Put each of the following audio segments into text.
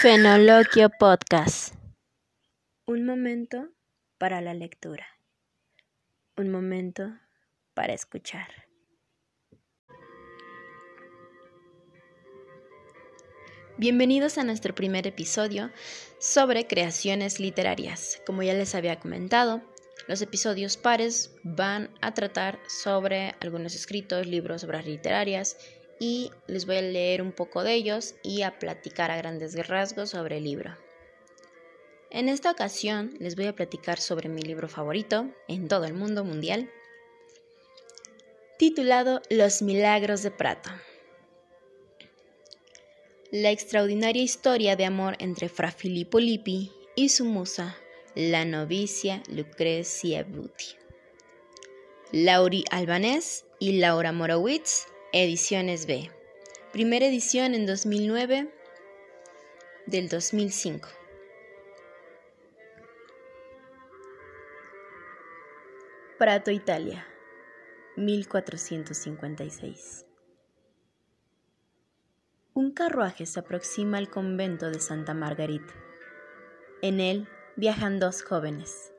Fenoloquio Podcast. Un momento para la lectura. Un momento para escuchar. Bienvenidos a nuestro primer episodio sobre creaciones literarias. Como ya les había comentado, los episodios pares van a tratar sobre algunos escritos, libros, obras literarias y les voy a leer un poco de ellos y a platicar a grandes rasgos sobre el libro. En esta ocasión les voy a platicar sobre mi libro favorito en todo el mundo mundial, titulado Los Milagros de Prato. La extraordinaria historia de amor entre Fra Filippo Lippi y su musa, la novicia Lucrecia Buti. Lauri Albanés y Laura Morowitz, Ediciones B. Primera edición en 2009 del 2005. Prato, Italia, 1456. Un carruaje se aproxima al convento de Santa Margarita. En él viajan dos jóvenes,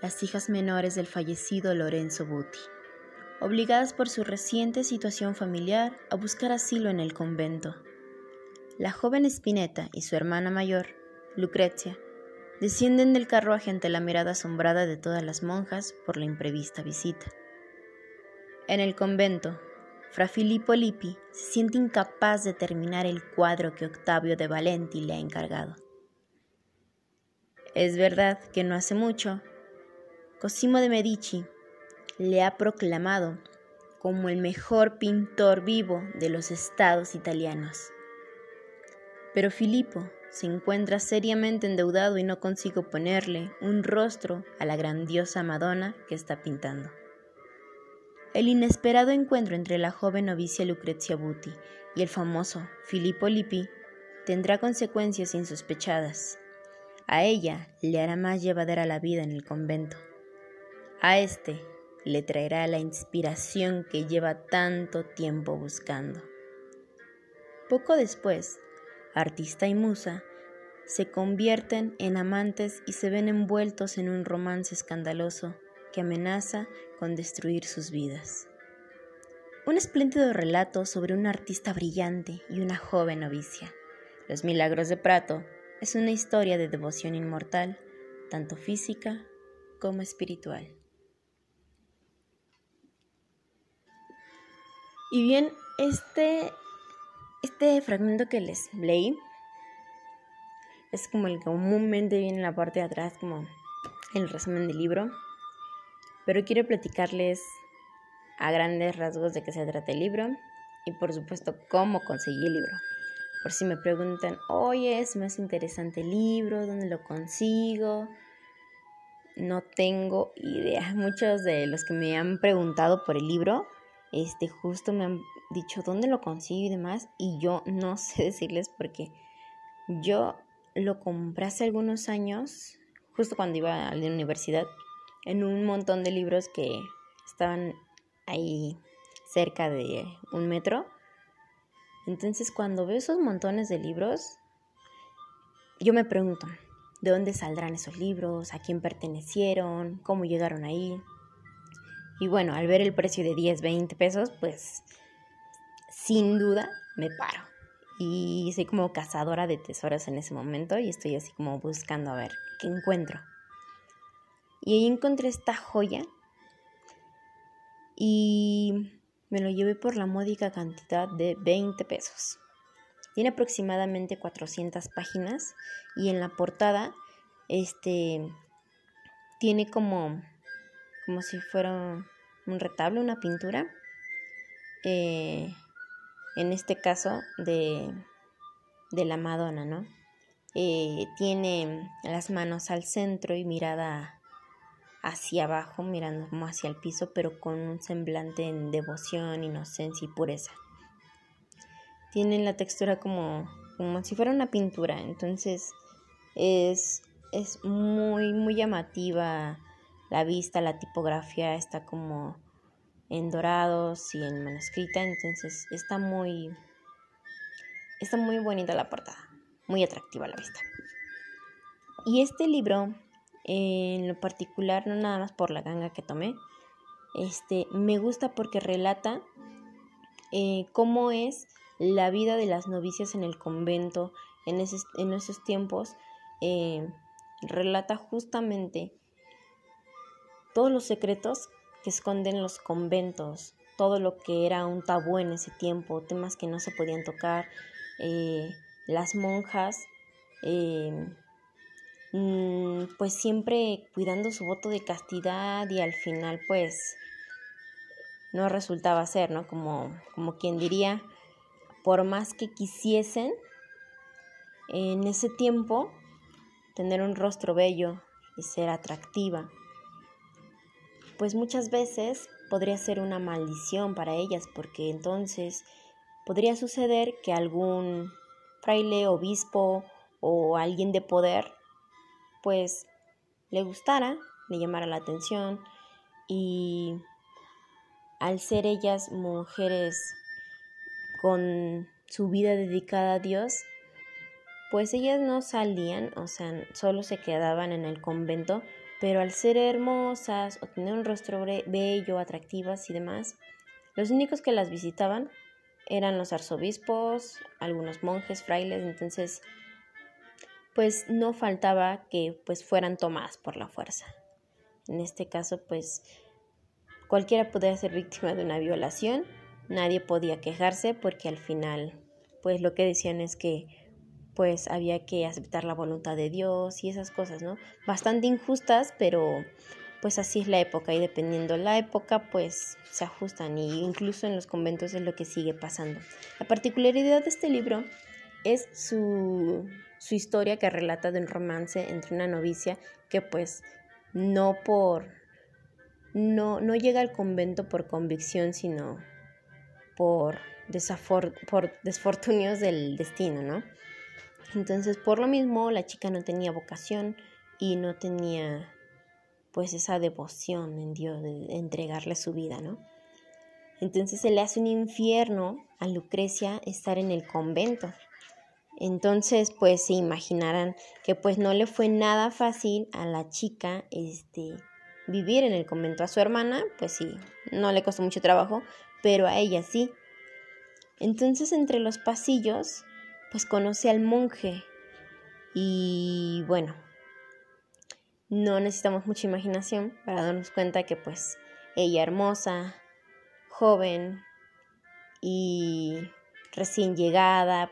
las hijas menores del fallecido Lorenzo Buti, obligadas por su reciente situación familiar a buscar asilo en el convento. La joven Spinetta y su hermana mayor, Lucrecia, descienden del carruaje ante la mirada asombrada de todas las monjas por la imprevista visita. En el convento, Fra Filippo Lippi se siente incapaz de terminar el cuadro que Octavio de Valenti le ha encargado. Es verdad que no hace mucho, Cosimo de Medici le ha proclamado como el mejor pintor vivo de los estados italianos. Pero Filippo se encuentra seriamente endeudado y no consigue ponerle un rostro a la grandiosa Madonna que está pintando. El inesperado encuentro entre la joven novicia Lucrezia Buti y el famoso Filippo Lippi tendrá consecuencias insospechadas. A ella le hará más llevadera la vida en el convento. A este le traerá la inspiración que lleva tanto tiempo buscando. Poco después, artista y musa se convierten en amantes y se ven envueltos en un romance escandaloso que amenaza con destruir sus vidas. Un espléndido relato sobre un artista brillante y una joven novicia. Los Milagros de Prato es una historia de devoción inmortal, tanto física como espiritual. Y bien, este, este fragmento que les leí es como el que comúnmente viene en la parte de atrás, como el resumen del libro. Pero quiero platicarles a grandes rasgos de qué se trata el libro y por supuesto cómo conseguí el libro. Por si me preguntan, oye, es más interesante el libro, ¿dónde lo consigo? No tengo idea. Muchos de los que me han preguntado por el libro, este, justo me han dicho dónde lo consigo y demás, y yo no sé decirles porque yo lo compré hace algunos años, justo cuando iba a la universidad, en un montón de libros que estaban ahí cerca de un metro entonces cuando veo esos montones de libros, yo me pregunto, ¿de dónde saldrán esos libros? ¿A quién pertenecieron? ¿Cómo llegaron ahí? Y bueno, al ver el precio de 10, 20 pesos, pues sin duda me paro. Y soy como cazadora de tesoros en ese momento y estoy así como buscando a ver qué encuentro. Y ahí encontré esta joya y me lo llevé por la módica cantidad de 20 pesos. Tiene aproximadamente 400 páginas y en la portada este tiene como como si fuera un retablo, una pintura. Eh, en este caso de, de la Madonna, ¿no? Eh, tiene las manos al centro y mirada hacia abajo, mirando como hacia el piso, pero con un semblante en devoción, inocencia y pureza. Tienen la textura como, como si fuera una pintura, entonces es, es muy, muy llamativa la vista, la tipografía está como en dorados y en manuscrita, entonces está muy, está muy bonita la portada, muy atractiva la vista. Y este libro, en lo particular, no nada más por la ganga que tomé, este, me gusta porque relata eh, cómo es la vida de las novicias en el convento en, en esos tiempos. Eh, relata justamente todos los secretos que esconden los conventos, todo lo que era un tabú en ese tiempo, temas que no se podían tocar, eh, las monjas, mm, pues siempre cuidando su voto de castidad y al final pues no resultaba ser, ¿no? Como, como quien diría, por más que quisiesen, en ese tiempo, tener un rostro bello y ser atractiva, pues muchas veces podría ser una maldición para ellas, porque entonces podría suceder que algún fraile, obispo o alguien de poder, pues le gustara, le llamara la atención y al ser ellas mujeres con su vida dedicada a Dios, pues ellas no salían, o sea, solo se quedaban en el convento, pero al ser hermosas o tener un rostro bello, atractivas y demás, los únicos que las visitaban eran los arzobispos, algunos monjes, frailes, entonces pues no faltaba que pues fueran tomadas por la fuerza. En este caso pues Cualquiera podía ser víctima de una violación, nadie podía quejarse porque al final, pues lo que decían es que pues había que aceptar la voluntad de Dios y esas cosas, ¿no? Bastante injustas, pero pues así es la época y dependiendo la época pues se ajustan y incluso en los conventos es lo que sigue pasando. La particularidad de este libro es su, su historia que relata de un romance entre una novicia que pues no por no, no llega al convento por convicción, sino por, por desfortunios del destino, ¿no? Entonces, por lo mismo, la chica no tenía vocación y no tenía pues esa devoción en Dios de entregarle su vida, ¿no? Entonces se le hace un infierno a Lucrecia estar en el convento. Entonces, pues se imaginarán que pues no le fue nada fácil a la chica este vivir en el convento. A su hermana, pues sí, no le costó mucho trabajo, pero a ella sí. Entonces entre los pasillos, pues conoce al monje. Y bueno, no necesitamos mucha imaginación para darnos cuenta que pues ella hermosa, joven y recién llegada,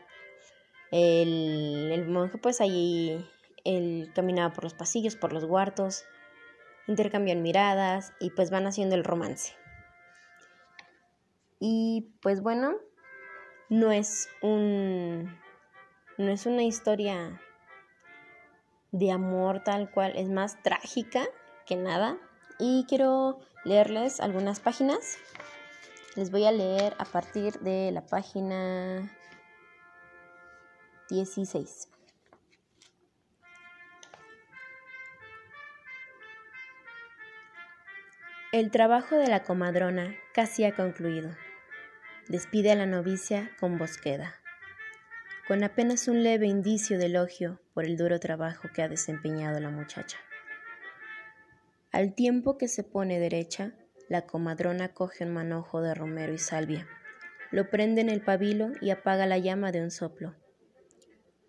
el, el monje pues allí él caminaba por los pasillos, por los huertos, intercambian miradas y pues van haciendo el romance. Y pues bueno, no es un no es una historia de amor tal cual, es más trágica que nada. Y quiero leerles algunas páginas. Les voy a leer a partir de la página 16. El trabajo de la comadrona casi ha concluido. Despide a la novicia con bosqueda, con apenas un leve indicio de elogio por el duro trabajo que ha desempeñado la muchacha. Al tiempo que se pone derecha, la comadrona coge un manojo de romero y salvia, lo prende en el pabilo y apaga la llama de un soplo.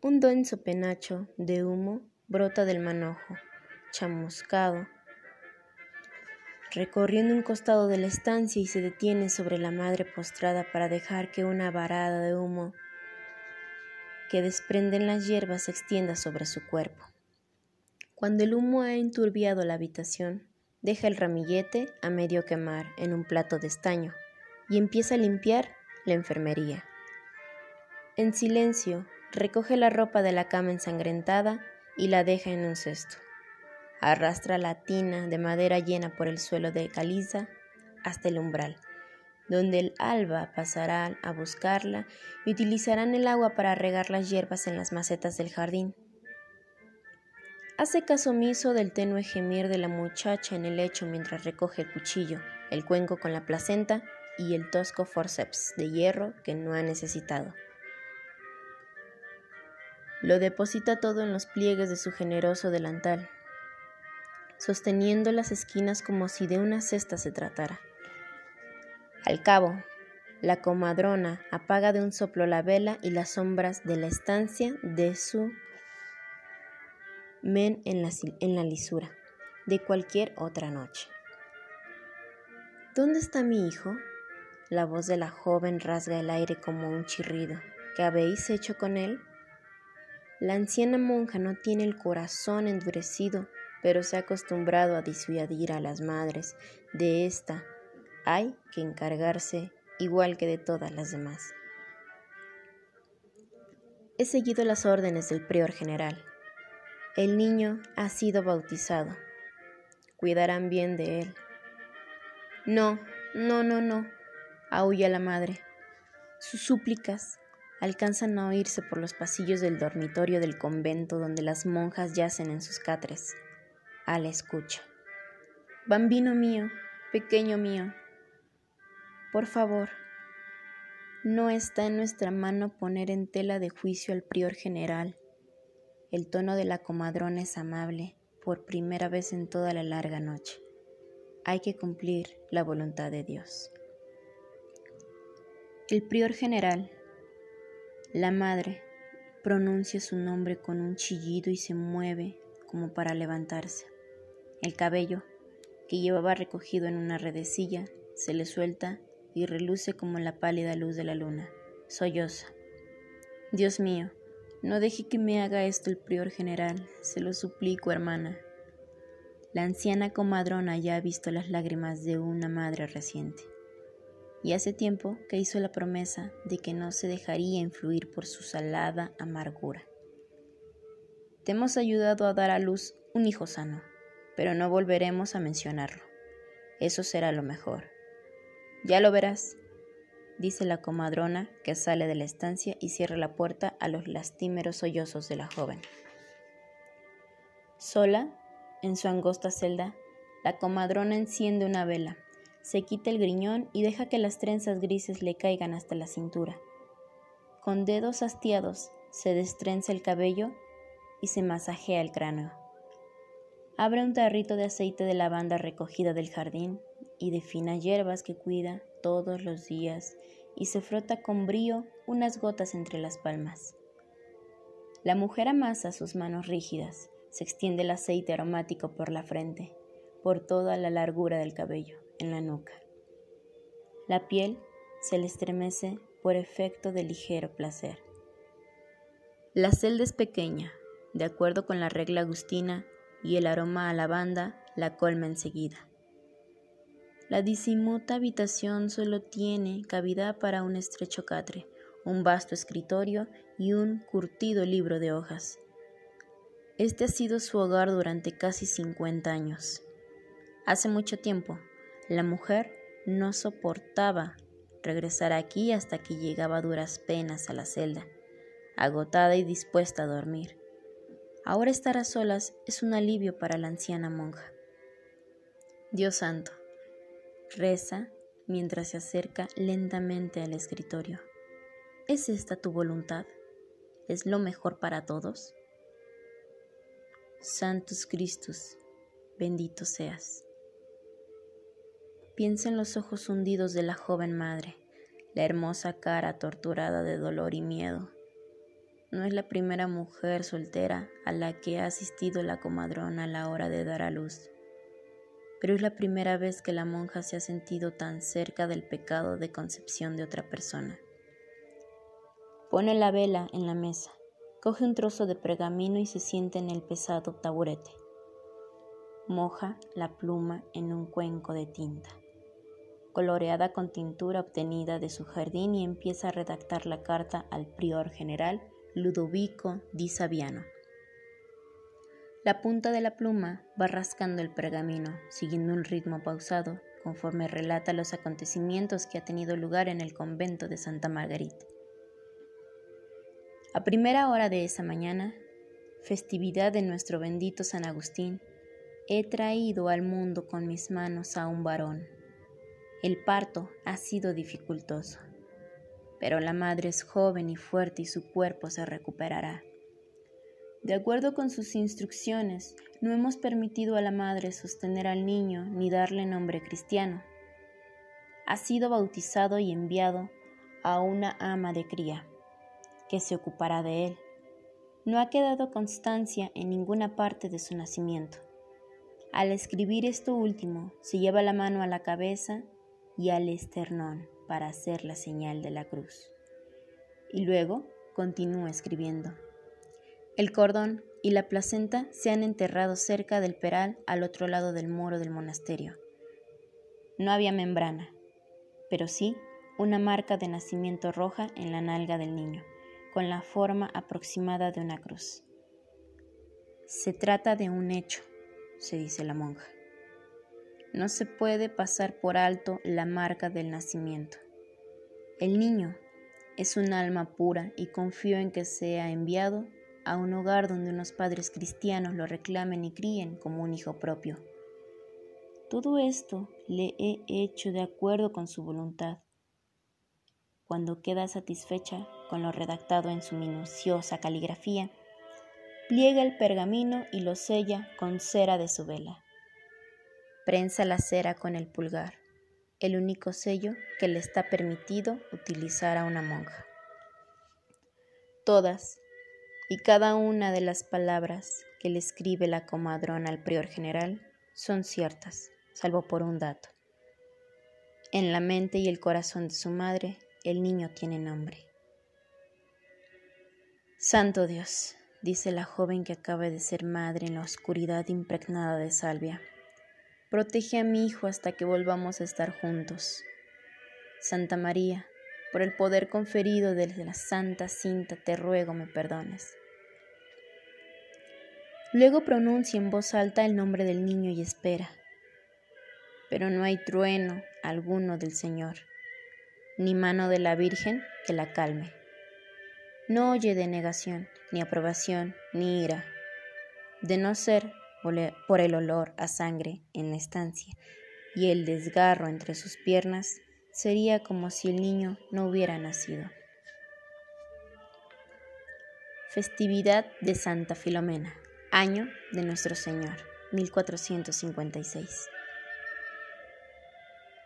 Un denso penacho de humo brota del manojo, chamuscado, recorriendo un costado de la estancia y se detiene sobre la madre postrada para dejar que una varada de humo que desprenden las hierbas se extienda sobre su cuerpo. Cuando el humo ha enturbiado la habitación, deja el ramillete a medio quemar en un plato de estaño y empieza a limpiar la enfermería. En silencio, recoge la ropa de la cama ensangrentada y la deja en un cesto. Arrastra la tina de madera llena por el suelo de caliza hasta el umbral, donde el alba pasará a buscarla y utilizarán el agua para regar las hierbas en las macetas del jardín. Hace caso omiso del tenue gemir de la muchacha en el lecho mientras recoge el cuchillo, el cuenco con la placenta y el tosco forceps de hierro que no ha necesitado. Lo deposita todo en los pliegues de su generoso delantal, sosteniendo las esquinas como si de una cesta se tratara. Al cabo, la comadrona apaga de un soplo la vela y las sombras de la estancia de su men en la, en la lisura de cualquier otra noche. ¿Dónde está mi hijo? La voz de la joven rasga el aire como un chirrido. ¿Qué habéis hecho con él? La anciana monja no tiene el corazón endurecido, pero se ha acostumbrado a disuadir a las madres. De esta hay que encargarse igual que de todas las demás. He seguido las órdenes del prior general. El niño ha sido bautizado. Cuidarán bien de él. No, no, no, no, aúlla la madre. Sus súplicas alcanzan a oírse por los pasillos del dormitorio del convento donde las monjas yacen en sus catres, a la escucha. Bambino mío, pequeño mío, por favor, no está en nuestra mano poner en tela de juicio al prior general. El tono de la comadrona es amable, por primera vez en toda la larga noche. Hay que cumplir la voluntad de Dios. El prior general la madre pronuncia su nombre con un chillido y se mueve como para levantarse. El cabello, que llevaba recogido en una redecilla, se le suelta y reluce como la pálida luz de la luna. Solloza. Dios mío, no deje que me haga esto el prior general, se lo suplico, hermana. La anciana comadrona ya ha visto las lágrimas de una madre reciente y hace tiempo que hizo la promesa de que no se dejaría influir por su salada amargura. Te hemos ayudado a dar a luz un hijo sano, pero no volveremos a mencionarlo. Eso será lo mejor. Ya lo verás, dice la comadrona que sale de la estancia y cierra la puerta a los lastimeros sollozos de la joven. Sola, en su angosta celda, la comadrona enciende una vela se quita el griñón y deja que las trenzas grises le caigan hasta la cintura. Con dedos hastiados se destrenza el cabello y se masajea el cráneo. Abre un tarrito de aceite de lavanda recogida del jardín y de finas hierbas que cuida todos los días y se frota con brío unas gotas entre las palmas. La mujer amasa sus manos rígidas, se extiende el aceite aromático por la frente, por toda la largura del cabello en la nuca. La piel se le estremece por efecto de ligero placer. La celda es pequeña, de acuerdo con la regla agustina, y el aroma a lavanda la colma enseguida. La disimuta habitación solo tiene cavidad para un estrecho catre, un vasto escritorio y un curtido libro de hojas. Este ha sido su hogar durante casi 50 años. Hace mucho tiempo, la mujer no soportaba regresar aquí hasta que llegaba a duras penas a la celda, agotada y dispuesta a dormir. Ahora estar a solas es un alivio para la anciana monja. Dios santo, reza mientras se acerca lentamente al escritorio. ¿Es esta tu voluntad? ¿Es lo mejor para todos? Santos Cristus, bendito seas. Piensa en los ojos hundidos de la joven madre, la hermosa cara torturada de dolor y miedo. No es la primera mujer soltera a la que ha asistido la comadrona a la hora de dar a luz, pero es la primera vez que la monja se ha sentido tan cerca del pecado de concepción de otra persona. Pone la vela en la mesa, coge un trozo de pergamino y se sienta en el pesado taburete. Moja la pluma en un cuenco de tinta coloreada con tintura obtenida de su jardín y empieza a redactar la carta al prior general Ludovico di Saviano. La punta de la pluma va rascando el pergamino, siguiendo un ritmo pausado, conforme relata los acontecimientos que ha tenido lugar en el convento de Santa Margarita. A primera hora de esa mañana, festividad de nuestro bendito San Agustín, he traído al mundo con mis manos a un varón el parto ha sido dificultoso, pero la madre es joven y fuerte y su cuerpo se recuperará. De acuerdo con sus instrucciones, no hemos permitido a la madre sostener al niño ni darle nombre cristiano. Ha sido bautizado y enviado a una ama de cría, que se ocupará de él. No ha quedado constancia en ninguna parte de su nacimiento. Al escribir esto último, se lleva la mano a la cabeza y al esternón para hacer la señal de la cruz. Y luego continúa escribiendo. El cordón y la placenta se han enterrado cerca del peral al otro lado del muro del monasterio. No había membrana, pero sí una marca de nacimiento roja en la nalga del niño, con la forma aproximada de una cruz. Se trata de un hecho, se dice la monja. No se puede pasar por alto la marca del nacimiento. El niño es un alma pura y confío en que sea enviado a un hogar donde unos padres cristianos lo reclamen y críen como un hijo propio. Todo esto le he hecho de acuerdo con su voluntad. Cuando queda satisfecha con lo redactado en su minuciosa caligrafía, pliega el pergamino y lo sella con cera de su vela. Prensa la cera con el pulgar, el único sello que le está permitido utilizar a una monja. Todas, y cada una de las palabras que le escribe la comadrona al prior general son ciertas, salvo por un dato. En la mente y el corazón de su madre, el niño tiene nombre. Santo Dios, dice la joven que acaba de ser madre en la oscuridad impregnada de salvia, protege a mi hijo hasta que volvamos a estar juntos. Santa María, por el poder conferido desde la Santa Cinta, te ruego me perdones. Luego pronuncia en voz alta el nombre del niño y espera. Pero no hay trueno alguno del Señor, ni mano de la Virgen que la calme. No oye denegación, ni aprobación, ni ira, de no ser por el olor a sangre en la estancia y el desgarro entre sus piernas, sería como si el niño no hubiera nacido. Festividad de Santa Filomena. Año de nuestro Señor, 1456.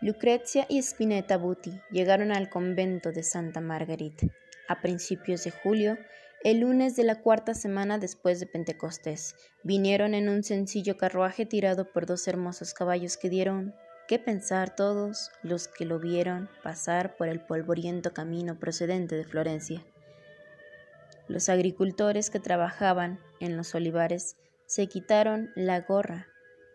Lucrezia y Spinetta Buti llegaron al convento de Santa Margarita a principios de julio, el lunes de la cuarta semana después de Pentecostés. Vinieron en un sencillo carruaje tirado por dos hermosos caballos que dieron qué pensar todos los que lo vieron pasar por el polvoriento camino procedente de Florencia. Los agricultores que trabajaban en los olivares se quitaron la gorra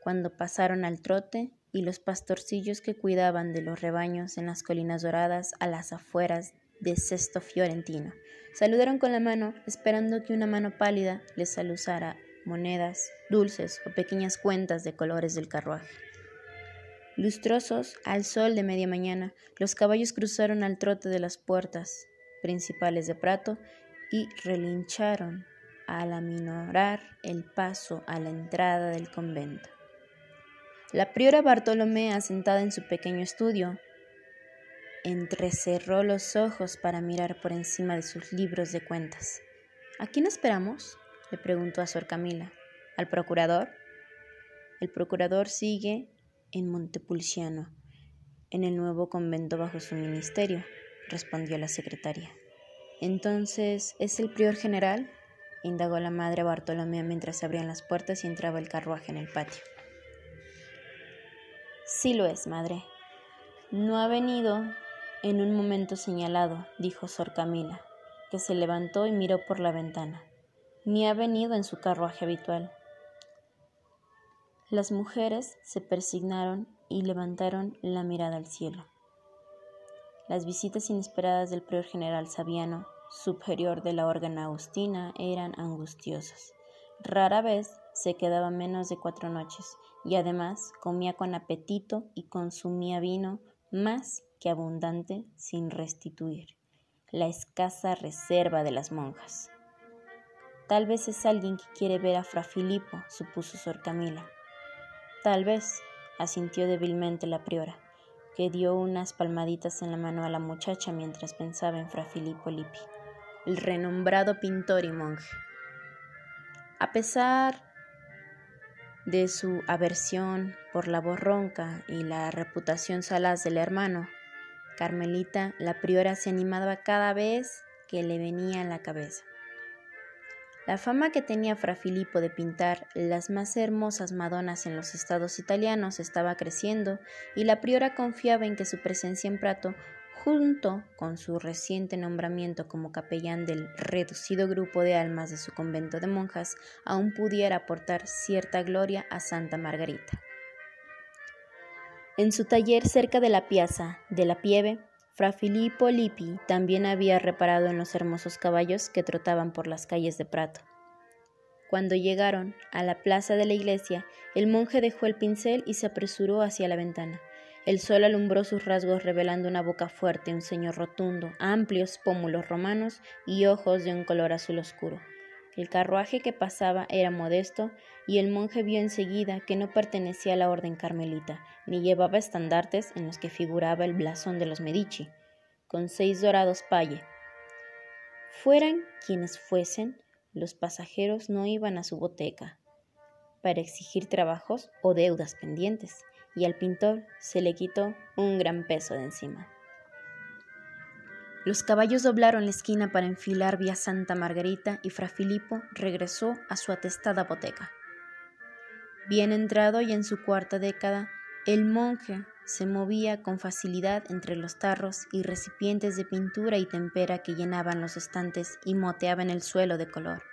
cuando pasaron al trote y los pastorcillos que cuidaban de los rebaños en las colinas doradas a las afueras de Sesto Fiorentino saludaron con la mano esperando que una mano pálida les saludara monedas, dulces o pequeñas cuentas de colores del carruaje. Lustrosos al sol de media mañana, los caballos cruzaron al trote de las puertas principales de Prato y relincharon al aminorar el paso a la entrada del convento. La priora Bartolomea, sentada en su pequeño estudio, entrecerró los ojos para mirar por encima de sus libros de cuentas. ¿A quién esperamos? le preguntó a Sor Camila. ¿Al procurador? El procurador sigue en Montepulciano, en el nuevo convento bajo su ministerio, respondió la secretaria. Entonces, ¿es el prior general? indagó la madre Bartolomé mientras abrían las puertas y entraba el carruaje en el patio. Sí lo es, madre. No ha venido en un momento señalado, dijo Sor Camila, que se levantó y miró por la ventana. Ni ha venido en su carruaje habitual. Las mujeres se persignaron y levantaron la mirada al cielo. Las visitas inesperadas del prior general Sabiano, superior de la orden agustina, eran angustiosas. Rara vez se quedaba menos de cuatro noches y además comía con apetito y consumía vino más que abundante sin restituir la escasa reserva de las monjas. Tal vez es alguien que quiere ver a Fra Filipo, supuso Sor Camila. Tal vez, asintió débilmente la priora que dio unas palmaditas en la mano a la muchacha mientras pensaba en Fra Filippo Lippi, el renombrado pintor y monje. A pesar de su aversión por la voz ronca y la reputación salaz del hermano, Carmelita, la priora, se animaba cada vez que le venía a la cabeza. La fama que tenía Fra Filippo de pintar las más hermosas Madonas en los estados italianos estaba creciendo y la priora confiaba en que su presencia en Prato, junto con su reciente nombramiento como capellán del reducido grupo de almas de su convento de monjas, aún pudiera aportar cierta gloria a Santa Margarita. En su taller cerca de la piazza de la Pieve, fra Filippo Lippi también había reparado en los hermosos caballos que trotaban por las calles de Prato. Cuando llegaron a la plaza de la iglesia, el monje dejó el pincel y se apresuró hacia la ventana. El sol alumbró sus rasgos revelando una boca fuerte, un ceño rotundo, amplios pómulos romanos y ojos de un color azul oscuro. El carruaje que pasaba era modesto y el monje vio enseguida que no pertenecía a la orden carmelita, ni llevaba estandartes en los que figuraba el blasón de los Medici, con seis dorados paye. Fueran quienes fuesen, los pasajeros no iban a su boteca para exigir trabajos o deudas pendientes, y al pintor se le quitó un gran peso de encima. Los caballos doblaron la esquina para enfilar vía Santa Margarita y Fra Filippo regresó a su atestada boteca. Bien entrado y en su cuarta década, el monje se movía con facilidad entre los tarros y recipientes de pintura y tempera que llenaban los estantes y moteaban el suelo de color.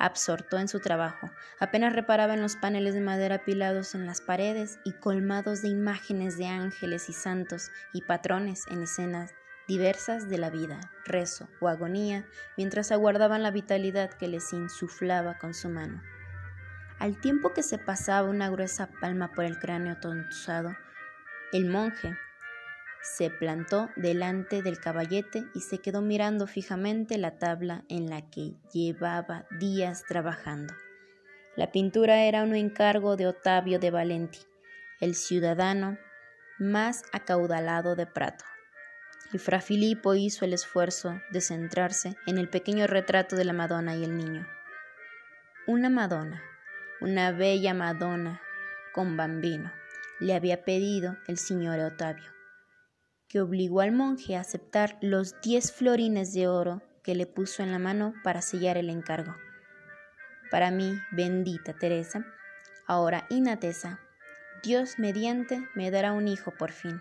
Absorto en su trabajo, apenas reparaba en los paneles de madera apilados en las paredes y colmados de imágenes de ángeles y santos y patrones en escenas diversas de la vida, rezo o agonía, mientras aguardaban la vitalidad que les insuflaba con su mano. Al tiempo que se pasaba una gruesa palma por el cráneo tontuzado, el monje se plantó delante del caballete y se quedó mirando fijamente la tabla en la que llevaba días trabajando. La pintura era un encargo de Otavio de Valenti, el ciudadano más acaudalado de Prato y Fra Filippo hizo el esfuerzo de centrarse en el pequeño retrato de la Madonna y el niño. Una Madonna, una bella Madonna con bambino, le había pedido el señor Otavio, que obligó al monje a aceptar los diez florines de oro que le puso en la mano para sellar el encargo. Para mí, bendita Teresa, ahora Inatesa, Dios mediante me dará un hijo por fin.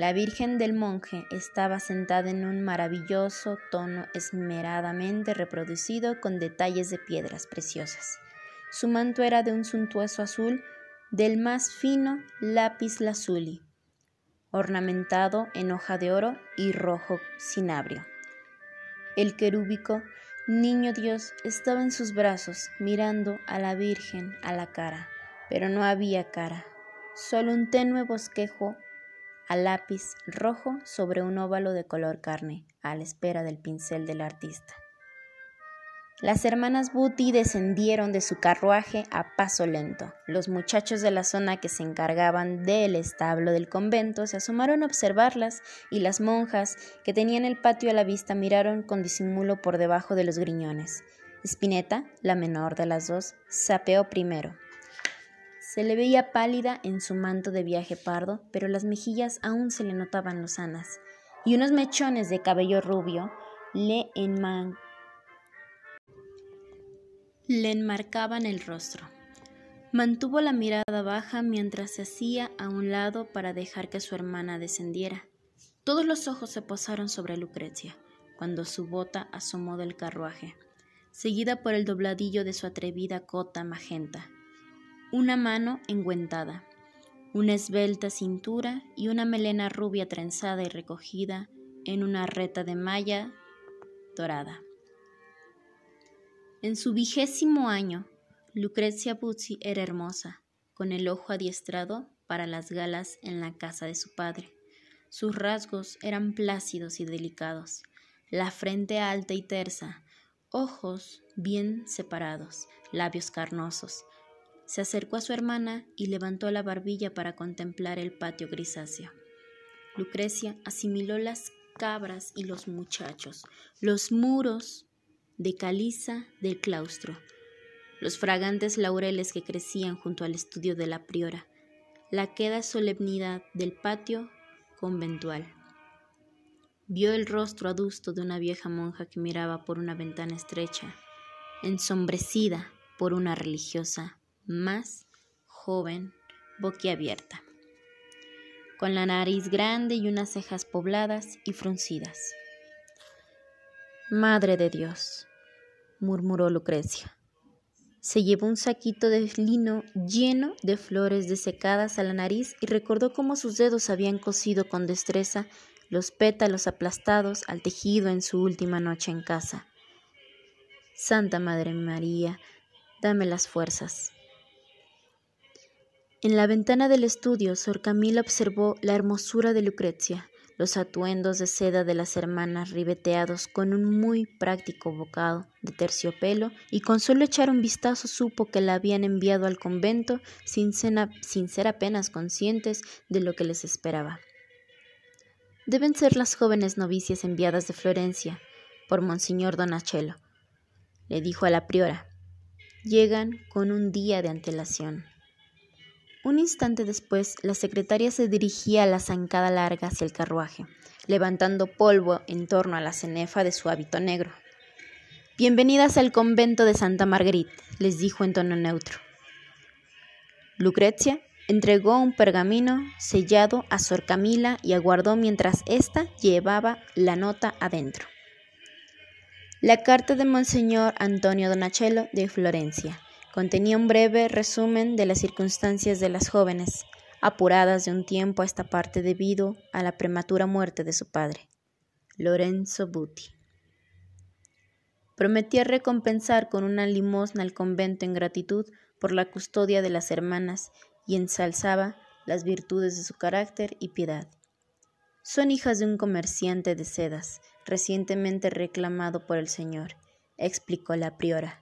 La Virgen del monje estaba sentada en un maravilloso tono esmeradamente reproducido con detalles de piedras preciosas. Su manto era de un suntuoso azul del más fino lápiz lazuli, ornamentado en hoja de oro y rojo cinabrio. El querúbico niño Dios estaba en sus brazos mirando a la Virgen a la cara, pero no había cara, solo un tenue bosquejo a lápiz rojo sobre un óvalo de color carne, a la espera del pincel del artista. Las hermanas Buti descendieron de su carruaje a paso lento. Los muchachos de la zona que se encargaban del establo del convento se asomaron a observarlas y las monjas que tenían el patio a la vista miraron con disimulo por debajo de los griñones. Spinetta, la menor de las dos, sapeó primero. Se le veía pálida en su manto de viaje pardo, pero las mejillas aún se le notaban lozanas, y unos mechones de cabello rubio le, le enmarcaban el rostro. Mantuvo la mirada baja mientras se hacía a un lado para dejar que su hermana descendiera. Todos los ojos se posaron sobre Lucrecia, cuando su bota asomó del carruaje, seguida por el dobladillo de su atrevida cota magenta una mano engüentada, una esbelta cintura y una melena rubia trenzada y recogida en una reta de malla dorada. En su vigésimo año, Lucrecia Buzzi era hermosa, con el ojo adiestrado para las galas en la casa de su padre. Sus rasgos eran plácidos y delicados, la frente alta y tersa, ojos bien separados, labios carnosos, se acercó a su hermana y levantó la barbilla para contemplar el patio grisáceo. Lucrecia asimiló las cabras y los muchachos, los muros de caliza del claustro, los fragantes laureles que crecían junto al estudio de la priora, la queda solemnidad del patio conventual. Vio el rostro adusto de una vieja monja que miraba por una ventana estrecha, ensombrecida por una religiosa más joven, boquiabierta, con la nariz grande y unas cejas pobladas y fruncidas. Madre de Dios, murmuró Lucrecia. Se llevó un saquito de lino lleno de flores desecadas a la nariz y recordó cómo sus dedos habían cosido con destreza los pétalos aplastados al tejido en su última noche en casa. Santa Madre María, dame las fuerzas. En la ventana del estudio, Sor Camila observó la hermosura de Lucrecia, los atuendos de seda de las hermanas ribeteados con un muy práctico bocado de terciopelo, y con solo echar un vistazo supo que la habían enviado al convento sin, sin ser apenas conscientes de lo que les esperaba. Deben ser las jóvenes novicias enviadas de Florencia por Monseñor Donatello, le dijo a la priora. Llegan con un día de antelación. Un instante después, la secretaria se dirigía a la zancada larga hacia el carruaje, levantando polvo en torno a la cenefa de su hábito negro. Bienvenidas al convento de Santa Marguerite, les dijo en tono neutro. Lucrecia entregó un pergamino sellado a Sor Camila y aguardó mientras ésta llevaba la nota adentro. La carta de Monseñor Antonio Donatello de Florencia Contenía un breve resumen de las circunstancias de las jóvenes, apuradas de un tiempo a esta parte debido a la prematura muerte de su padre, Lorenzo Buti. Prometía recompensar con una limosna al convento en gratitud por la custodia de las hermanas y ensalzaba las virtudes de su carácter y piedad. Son hijas de un comerciante de sedas, recientemente reclamado por el Señor, explicó la priora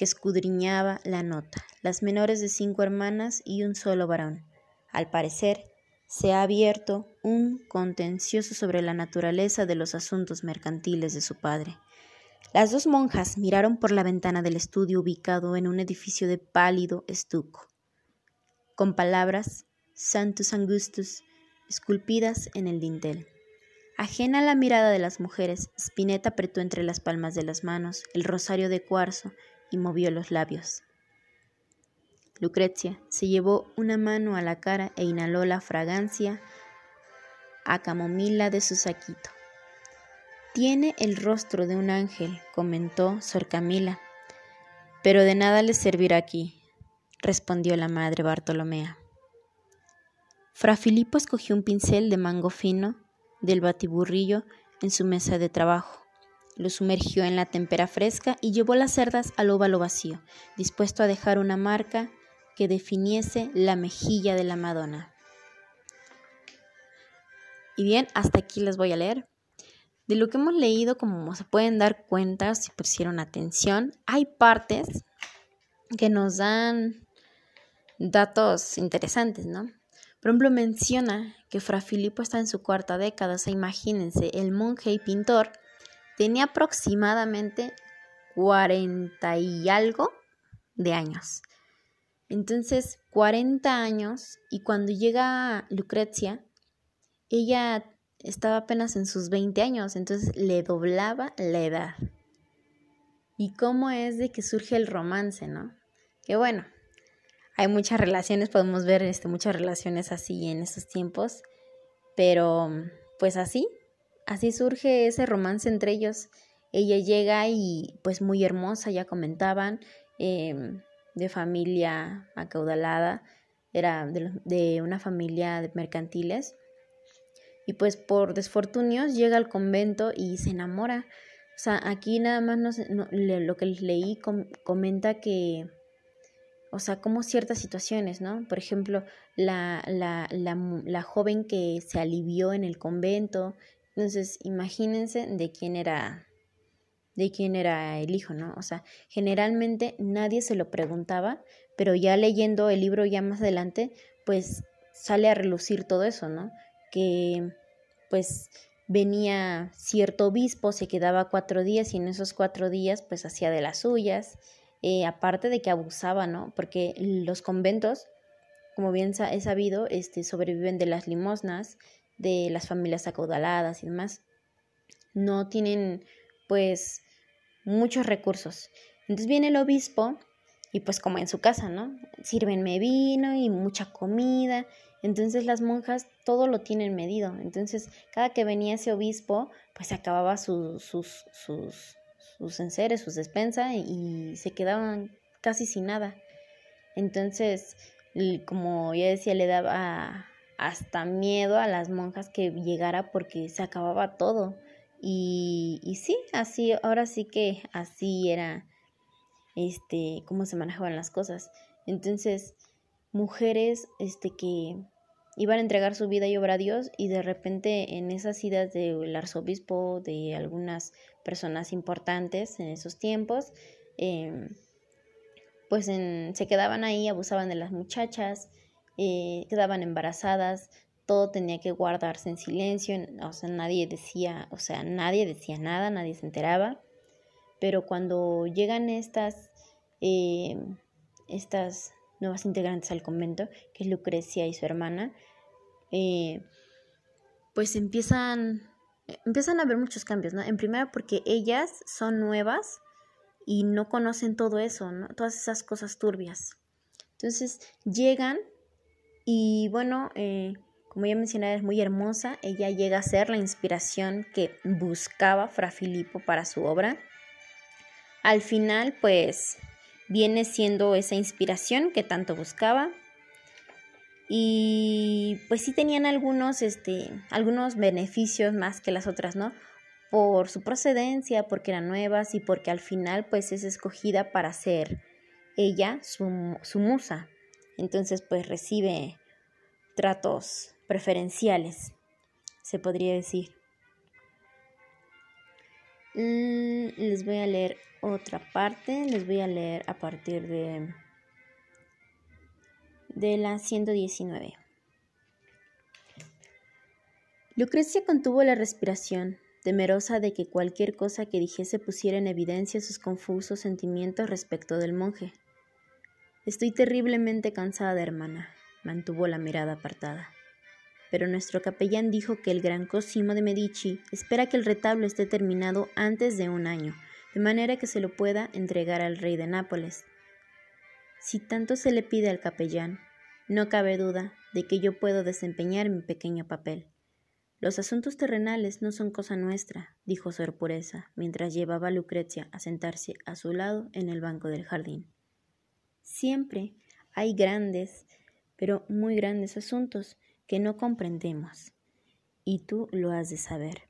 que escudriñaba la nota, las menores de cinco hermanas y un solo varón. Al parecer, se ha abierto un contencioso sobre la naturaleza de los asuntos mercantiles de su padre. Las dos monjas miraron por la ventana del estudio ubicado en un edificio de pálido estuco, con palabras Santus Angustus esculpidas en el dintel. Ajena a la mirada de las mujeres, Spinetta apretó entre las palmas de las manos el rosario de cuarzo y movió los labios. Lucrecia se llevó una mano a la cara e inhaló la fragancia a camomila de su saquito. Tiene el rostro de un ángel, comentó Sor Camila. Pero de nada le servirá aquí, respondió la madre Bartolomea. Fra Filipo escogió un pincel de mango fino del batiburrillo en su mesa de trabajo lo sumergió en la tempera fresca y llevó las cerdas al óvalo vacío, dispuesto a dejar una marca que definiese la mejilla de la Madonna. Y bien, hasta aquí les voy a leer. De lo que hemos leído, como se pueden dar cuenta si pusieron atención, hay partes que nos dan datos interesantes, ¿no? Por ejemplo, menciona que Fra Filippo está en su cuarta década, o sea, imagínense, el monje y pintor Tenía aproximadamente 40 y algo de años. Entonces, 40 años y cuando llega Lucrecia, ella estaba apenas en sus 20 años, entonces le doblaba la edad. Y cómo es de que surge el romance, ¿no? Que bueno, hay muchas relaciones, podemos ver este, muchas relaciones así en estos tiempos, pero pues así, Así surge ese romance entre ellos. Ella llega y pues muy hermosa, ya comentaban, em, de familia acaudalada, era de, una familia de mercantiles. Y pues por desfortunios llega al convento y se enamora. O sea, aquí nada más lo que leí comenta que, o sea, como ciertas situaciones, ¿no? Por ejemplo, la, la, la, la, joven que se alivió en el convento entonces, imagínense de quién era de quién era el hijo, ¿no? O sea, generalmente nadie se lo preguntaba, pero ya leyendo el libro ya más adelante, pues sale a relucir todo eso, ¿no? Que pues venía cierto obispo, se quedaba cuatro días y en esos cuatro días pues hacía de las suyas eh, aparte de que abusaba, ¿no? Porque los conventos, como bien es sabido, este, sobreviven de las limosnas, de las familias acaudaladas y demás. No tienen, pues, muchos recursos. Entonces viene el obispo y pues como en su casa, ¿no? Sírvenme vino y mucha comida. Entonces las monjas todo lo tienen medido. Entonces cada que venía ese obispo, pues acababa sus, sus, sus, sus enseres, sus despensas y se quedaban casi sin nada. Entonces, como ya decía, le daba hasta miedo a las monjas que llegara porque se acababa todo. Y, y sí, así, ahora sí que así era este, cómo se manejaban las cosas. Entonces, mujeres este, que iban a entregar su vida y obra a Dios y de repente en esas idas del arzobispo, de algunas personas importantes en esos tiempos, em, pues se quedaban ahí, abusaban de las muchachas, eh, quedaban embarazadas, todo tenía que guardarse en silencio, o sea, nadie decía, o sea, nadie decía nada, nadie se enteraba. Pero cuando llegan estas, eh, estas nuevas integrantes al convento, que es Lucrecia y su hermana, eh, pues empiezan, empiezan a haber muchos cambios, ¿no? En primera porque ellas son nuevas y no conocen todo eso. Todas esas cosas turbias. Entonces llegan y bueno, eh, como ya mencioné, es muy hermosa. Ella llega a ser la inspiración que buscaba Fra Filippo para su obra. Al final pues viene siendo esa inspiración que tanto buscaba. Y pues sí tenían algunos este algunos beneficios más que las otras no por su procedencia porque eran nuevas y porque al final pues es escogida para ser ella su, su musa. Entonces pues recibe tratos preferenciales se podría decir mm, les voy a leer otra parte. Les voy a leer a partir de, de la 119. Lucrecia contuvo la respiración, temerosa de que cualquier cosa que dijese pusiera en evidencia sus confusos sentimientos respecto del monje. Estoy terriblemente cansada, hermana, mantuvo la mirada apartada. Pero nuestro capellán dijo que el gran Cosimo de Medici espera que el retablo esté terminado antes de un año, de manera que se lo pueda entregar al rey de Nápoles. Si tanto se le pide al capellán, no cabe duda de que yo puedo desempeñar mi pequeño papel. Los asuntos terrenales no son cosa nuestra, dijo Sor Pureza, mientras llevaba a Lucrecia a sentarse a su lado en el banco del jardín. Siempre hay grandes, pero muy grandes asuntos que no comprendemos, y tú lo has de saber.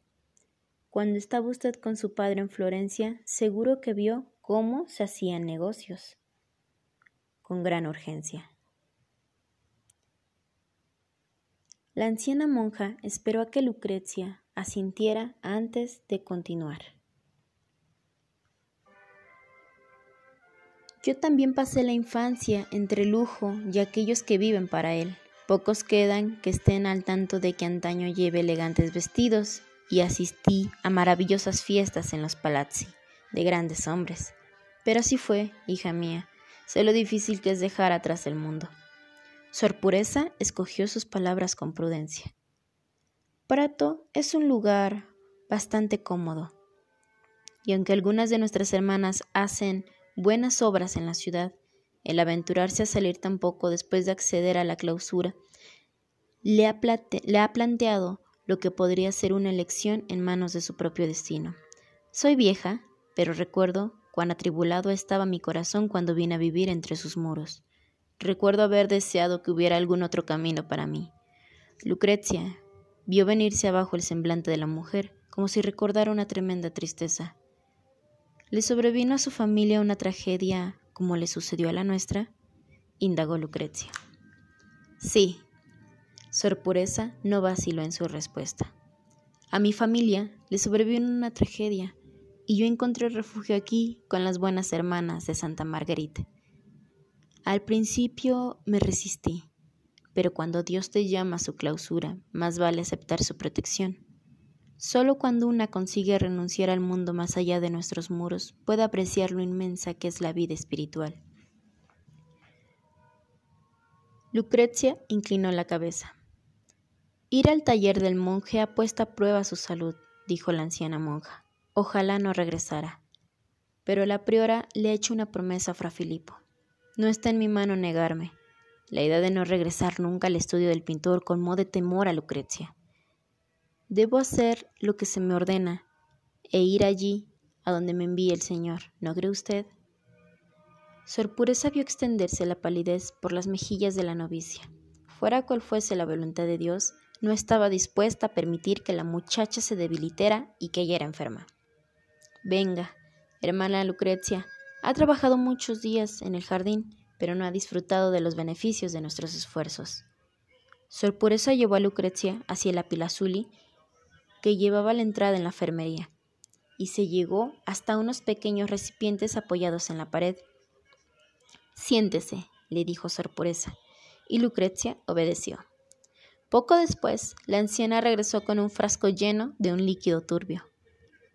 Cuando estaba usted con su padre en Florencia, seguro que vio cómo se hacían negocios. Con gran urgencia. La anciana monja esperó a que Lucrecia asintiera antes de continuar. Yo también pasé la infancia entre lujo y aquellos que viven para él. Pocos quedan que estén al tanto de que antaño lleve elegantes vestidos y asistí a maravillosas fiestas en los palazzi de grandes hombres. Pero así fue, hija mía, sé lo difícil que es dejar atrás el mundo. Sor Pureza escogió sus palabras con prudencia. Prato es un lugar bastante cómodo, y aunque algunas de nuestras hermanas hacen buenas obras en la ciudad, el aventurarse a salir tan poco después de acceder a la clausura le ha, le ha planteado lo que podría ser una elección en manos de su propio destino. Soy vieja, pero recuerdo cuán atribulado estaba mi corazón cuando vine a vivir entre sus muros. Recuerdo haber deseado que hubiera algún otro camino para mí. Lucrecia vio venirse abajo el semblante de la mujer, como si recordara una tremenda tristeza. ¿Le sobrevino a su familia una tragedia como le sucedió a la nuestra? indagó Lucrecia. Sí, Sor Pureza no vaciló en su respuesta. A mi familia le sobrevino una tragedia y yo encontré refugio aquí con las buenas hermanas de Santa Margarita. Al principio me resistí, pero cuando Dios te llama a su clausura, más vale aceptar su protección. Solo cuando una consigue renunciar al mundo más allá de nuestros muros puede apreciar lo inmensa que es la vida espiritual. Lucrecia inclinó la cabeza. Ir al taller del monje ha puesto a prueba su salud, dijo la anciana monja. Ojalá no regresara. Pero la priora le ha hecho una promesa a Fra Filippo. No está en mi mano negarme. La idea de no regresar nunca al estudio del pintor colmó de temor a Lucrecia. Debo hacer lo que se me ordena e ir allí a donde me envíe el Señor, ¿no cree usted? Sor Pureza vio extenderse la palidez por las mejillas de la novicia. Fuera cual fuese la voluntad de Dios, no estaba dispuesta a permitir que la muchacha se debilitara y que ella era enferma. Venga, hermana Lucrecia, ha trabajado muchos días en el jardín, pero no ha disfrutado de los beneficios de nuestros esfuerzos. Sor Pureza llevó a Lucrecia hacia la pilazuli que llevaba la entrada en la enfermería, y se llegó hasta unos pequeños recipientes apoyados en la pared. Siéntese, le dijo Sor Pureza, y Lucrecia obedeció. Poco después, la anciana regresó con un frasco lleno de un líquido turbio.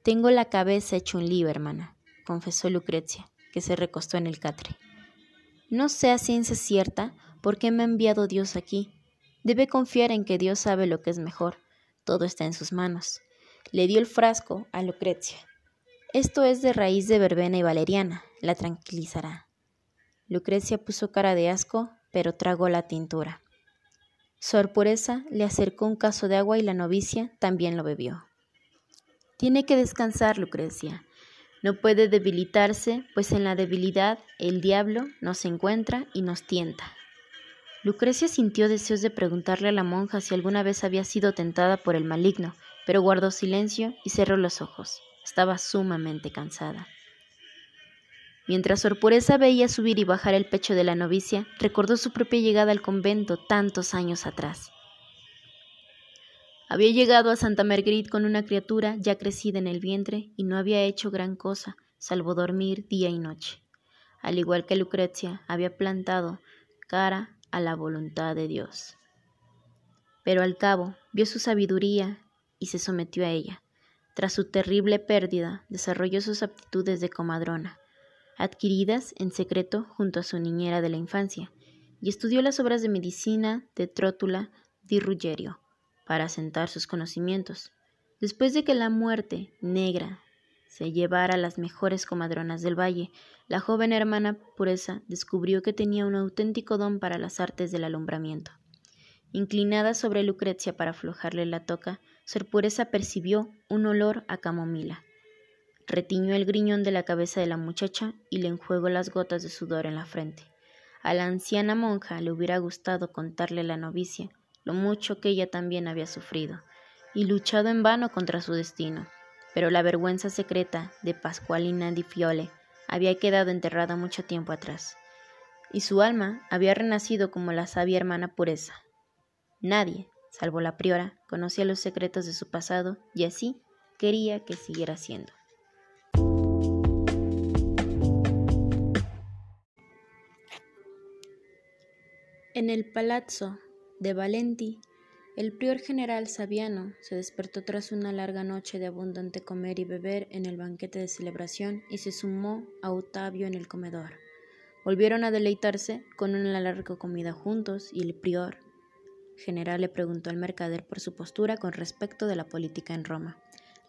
Tengo la cabeza hecho un lío, hermana, confesó Lucrecia, que se recostó en el catre. No sé a ciencia cierta por qué me ha enviado Dios aquí. Debe confiar en que Dios sabe lo que es mejor, todo está en sus manos. Le dio el frasco a Lucrecia. Esto es de raíz de verbena y valeriana, la tranquilizará. Lucrecia puso cara de asco, pero tragó la tintura. Sor Pureza le acercó un caso de agua y la novicia también lo bebió. Tiene que descansar, Lucrecia. No puede debilitarse, pues en la debilidad el diablo nos encuentra y nos tienta. Lucrecia sintió deseos de preguntarle a la monja si alguna vez había sido tentada por el maligno, pero guardó silencio y cerró los ojos. Estaba sumamente cansada. Mientras Sor Pureza veía subir y bajar el pecho de la novicia, recordó su propia llegada al convento tantos años atrás. Había llegado a Santa Marguerite con una criatura ya crecida en el vientre y no había hecho gran cosa, salvo dormir día y noche. Al igual que Lucrecia, había plantado cara a la voluntad de Dios. Pero al cabo vio su sabiduría y se sometió a ella. Tras su terrible pérdida, desarrolló sus aptitudes de comadrona, adquiridas en secreto junto a su niñera de la infancia, y estudió las obras de medicina de Trótula di Ruggerio para asentar sus conocimientos. Después de que la muerte negra se llevara a las mejores comadronas del valle, la joven hermana pureza descubrió que tenía un auténtico don para las artes del alumbramiento. Inclinada sobre Lucrecia para aflojarle la toca, Sor Pureza percibió un olor a camomila. Retiñó el griñón de la cabeza de la muchacha y le enjuegó las gotas de sudor en la frente. A la anciana monja le hubiera gustado contarle la novicia lo mucho que ella también había sufrido, y luchado en vano contra su destino pero la vergüenza secreta de Pascualina di Fiole había quedado enterrada mucho tiempo atrás, y su alma había renacido como la sabia hermana pureza. Nadie, salvo la priora, conocía los secretos de su pasado y así quería que siguiera siendo. En el palazzo de Valenti el prior general Saviano se despertó tras una larga noche de abundante comer y beber en el banquete de celebración y se sumó a Octavio en el comedor. Volvieron a deleitarse con una larga comida juntos y el prior general le preguntó al mercader por su postura con respecto de la política en Roma,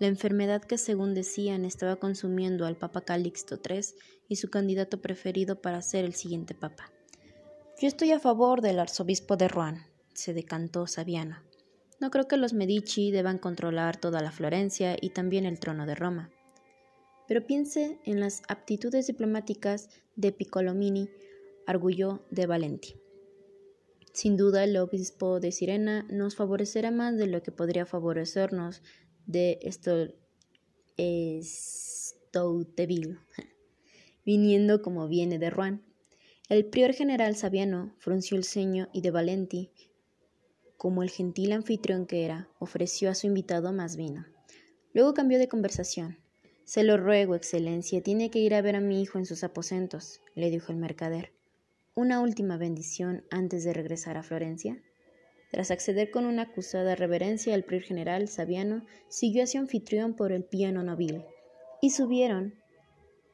la enfermedad que según decían estaba consumiendo al Papa Calixto III y su candidato preferido para ser el siguiente papa. Yo estoy a favor del arzobispo de Rouen, se decantó Saviano. No creo que los Medici deban controlar toda la Florencia y también el trono de Roma. Pero piense en las aptitudes diplomáticas de Piccolomini, arguyó de Valenti. Sin duda el obispo de Sirena nos favorecerá más de lo que podría favorecernos de Stouteville, viniendo como viene de Rouen. El prior general Saviano frunció el ceño y de Valenti como el gentil anfitrión que era, ofreció a su invitado más vino. Luego cambió de conversación. Se lo ruego, Excelencia, tiene que ir a ver a mi hijo en sus aposentos, le dijo el mercader. ¿Una última bendición antes de regresar a Florencia? Tras acceder con una acusada reverencia, el prior general Sabiano siguió hacia anfitrión por el piano nobil y subieron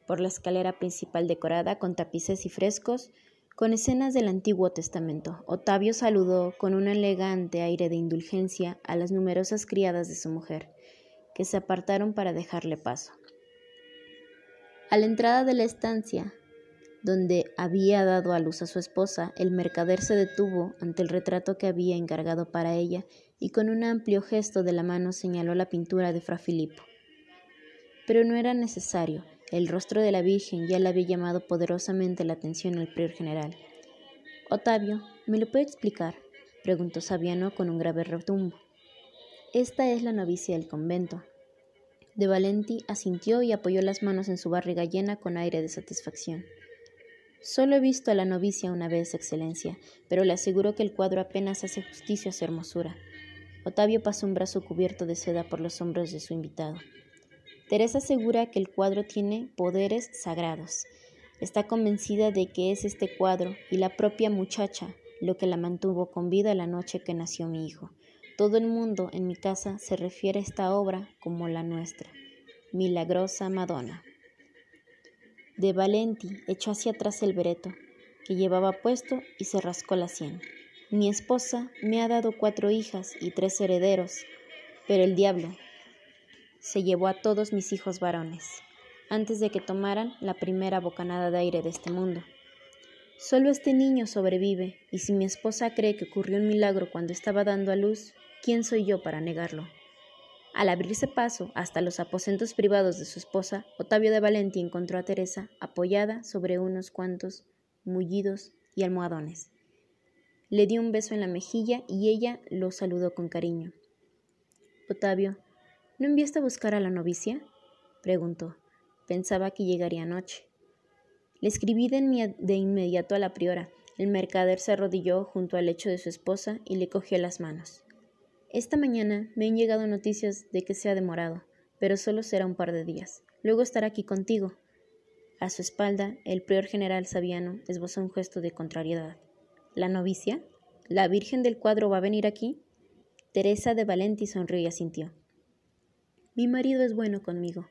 por la escalera principal decorada con tapices y frescos con escenas del Antiguo Testamento. Otavio saludó con un elegante aire de indulgencia a las numerosas criadas de su mujer, que se apartaron para dejarle paso. A la entrada de la estancia, donde había dado a luz a su esposa, el mercader se detuvo ante el retrato que había encargado para ella y con un amplio gesto de la mano señaló la pintura de Fra Filippo. Pero no era necesario, el rostro de la Virgen ya le había llamado poderosamente la atención al prior general. Otavio, ¿me lo puede explicar? preguntó Sabiano con un grave retumbo. Esta es la novicia del convento. De Valenti asintió y apoyó las manos en su barriga llena con aire de satisfacción. Solo he visto a la novicia una vez, Excelencia, pero le aseguro que el cuadro apenas hace justicia a su hermosura. Otavio pasó un brazo cubierto de seda por los hombros de su invitado. Teresa asegura que el cuadro tiene poderes sagrados. Está convencida de que es este cuadro y la propia muchacha lo que la mantuvo con vida la noche que nació mi hijo. Todo el mundo en mi casa se refiere a esta obra como la nuestra. Milagrosa Madonna. De Valenti echó hacia atrás el bereto que llevaba puesto y se rascó la sien. Mi esposa me ha dado cuatro hijas y tres herederos, pero el diablo se llevó a todos mis hijos varones, antes de que tomaran la primera bocanada de aire de este mundo. Solo este niño sobrevive, y si mi esposa cree que ocurrió un milagro cuando estaba dando a luz, ¿quién soy yo para negarlo? Al abrirse paso hasta los aposentos privados de su esposa, Otavio de Valenti encontró a Teresa apoyada sobre unos cuantos mullidos y almohadones. Le dio un beso en la mejilla y ella lo saludó con cariño. Otavio, ¿no enviaste a buscar a la novicia? preguntó. Pensaba que llegaría anoche. Le escribí de, inmediato a la priora. El mercader se arrodilló junto al lecho de su esposa y le cogió las manos. Esta mañana me han llegado noticias de que se ha demorado, pero solo será un par de días. Luego estará aquí contigo. A su espalda, el prior general Sabiano esbozó un gesto de contrariedad. ¿La novicia? ¿La Virgen del cuadro va a venir aquí? Teresa de Valenti sonrió y asintió. Mi marido es bueno conmigo,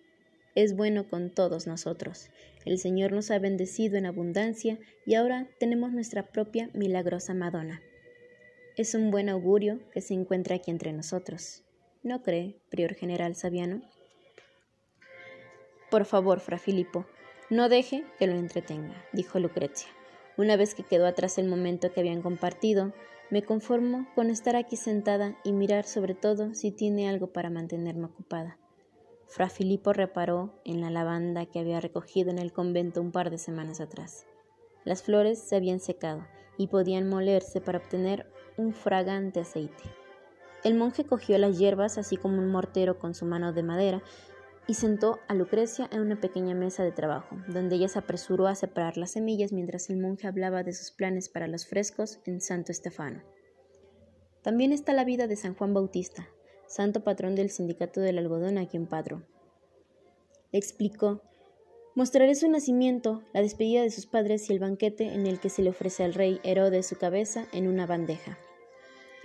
es bueno con todos nosotros. El Señor nos ha bendecido en abundancia y ahora tenemos nuestra propia milagrosa Madonna. Es un buen augurio que se encuentra aquí entre nosotros. ¿No cree, prior general Sabiano? Por favor, fra Filipo, no deje que lo entretenga, dijo Lucrecia. Una vez que quedó atrás el momento que habían compartido, me conformo con estar aquí sentada y mirar sobre todo si tiene algo para mantenerme ocupada. Fra Filipo reparó en la lavanda que había recogido en el convento un par de semanas atrás. Las flores se habían secado y podían molerse para obtener un fragante aceite. El monje cogió las hierbas, así como un mortero con su mano de madera, y sentó a Lucrecia en una pequeña mesa de trabajo, donde ella se apresuró a separar las semillas mientras el monje hablaba de sus planes para los frescos en Santo Estefano. También está la vida de San Juan Bautista, santo patrón del sindicato del algodón aquí en Padro. Le explicó Mostraré su nacimiento, la despedida de sus padres y el banquete en el que se le ofrece al rey Herodes su cabeza en una bandeja.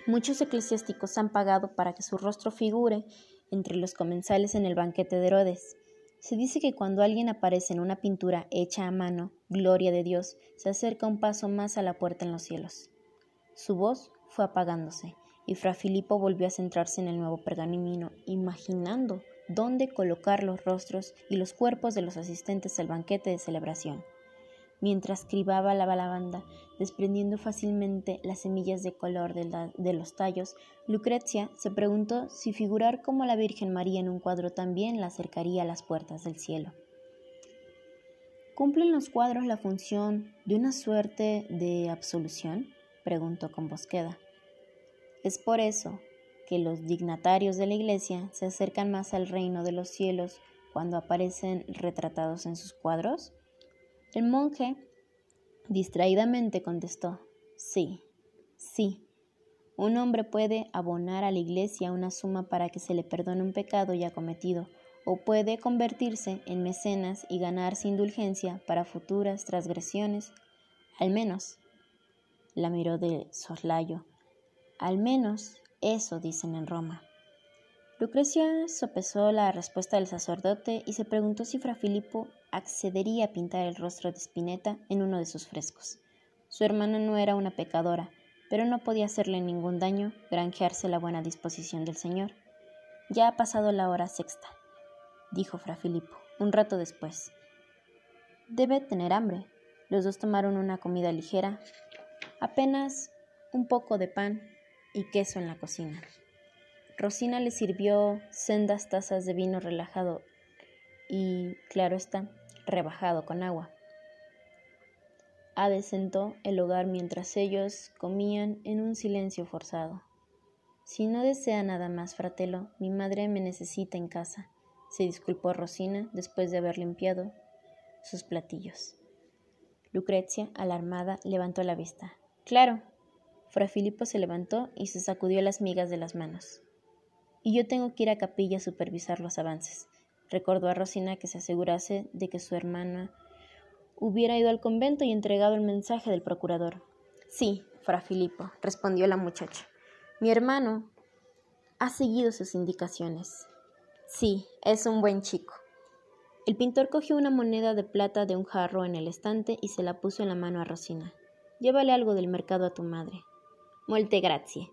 Muchos eclesiásticos han pagado para que su rostro figure entre los comensales en el banquete de Herodes. Se dice que cuando alguien aparece en una pintura hecha a mano, gloria de Dios, se acerca un paso más a la puerta en los cielos. Su voz fue apagándose, y Fra Filipo volvió a centrarse en el nuevo pergamino, imaginando dónde colocar los rostros y los cuerpos de los asistentes al banquete de celebración. Mientras cribaba la lavanda, desprendiendo fácilmente las semillas de color de, los tallos, Lucrecia se preguntó si figurar como la Virgen María en un cuadro también la acercaría a las puertas del cielo. ¿Cumplen los cuadros la función de una suerte de absolución? preguntó con bosqueda. Es por eso que los dignatarios de la Iglesia se acercan más al reino de los cielos cuando aparecen retratados en sus cuadros? El monje distraídamente contestó, sí, sí. Un hombre puede abonar a la Iglesia una suma para que se le perdone un pecado ya cometido, o puede convertirse en mecenas y ganarse indulgencia para futuras transgresiones. Al menos, la miró de soslayo Al menos eso dicen en Roma. Lucrecia sopesó la respuesta del sacerdote y se preguntó si Fra Filippo accedería a pintar el rostro de Spinetta en uno de sus frescos. Su hermana no era una pecadora, pero no podía hacerle ningún daño granjearse la buena disposición del Señor. Ya ha pasado la hora sexta, dijo Fra Filippo, un rato después. Debe tener hambre. Los dos tomaron una comida ligera, apenas un poco de pan y queso en la cocina. Rosina le sirvió sendas tazas de vino relajado y, claro está, rebajado con agua. Adesentó el hogar mientras ellos comían en un silencio forzado. Si no desea nada más, fratelo, mi madre me necesita en casa, se disculpó Rosina después de haber limpiado sus platillos. Lucrecia, alarmada, levantó la vista. Claro. Fra Filippo se levantó y se sacudió las migas de las manos y yo tengo que ir a capilla a supervisar los avances. Recordó a Rosina que se asegurase de que su hermana hubiera ido al convento y entregado el mensaje del procurador. Sí, fra Filippo, respondió la muchacha. Mi hermano ha seguido sus indicaciones. Sí, es un buen chico. El pintor cogió una moneda de plata de un jarro en el estante y se la puso en la mano a Rosina. Llévale algo del mercado a tu madre. Molte grazie.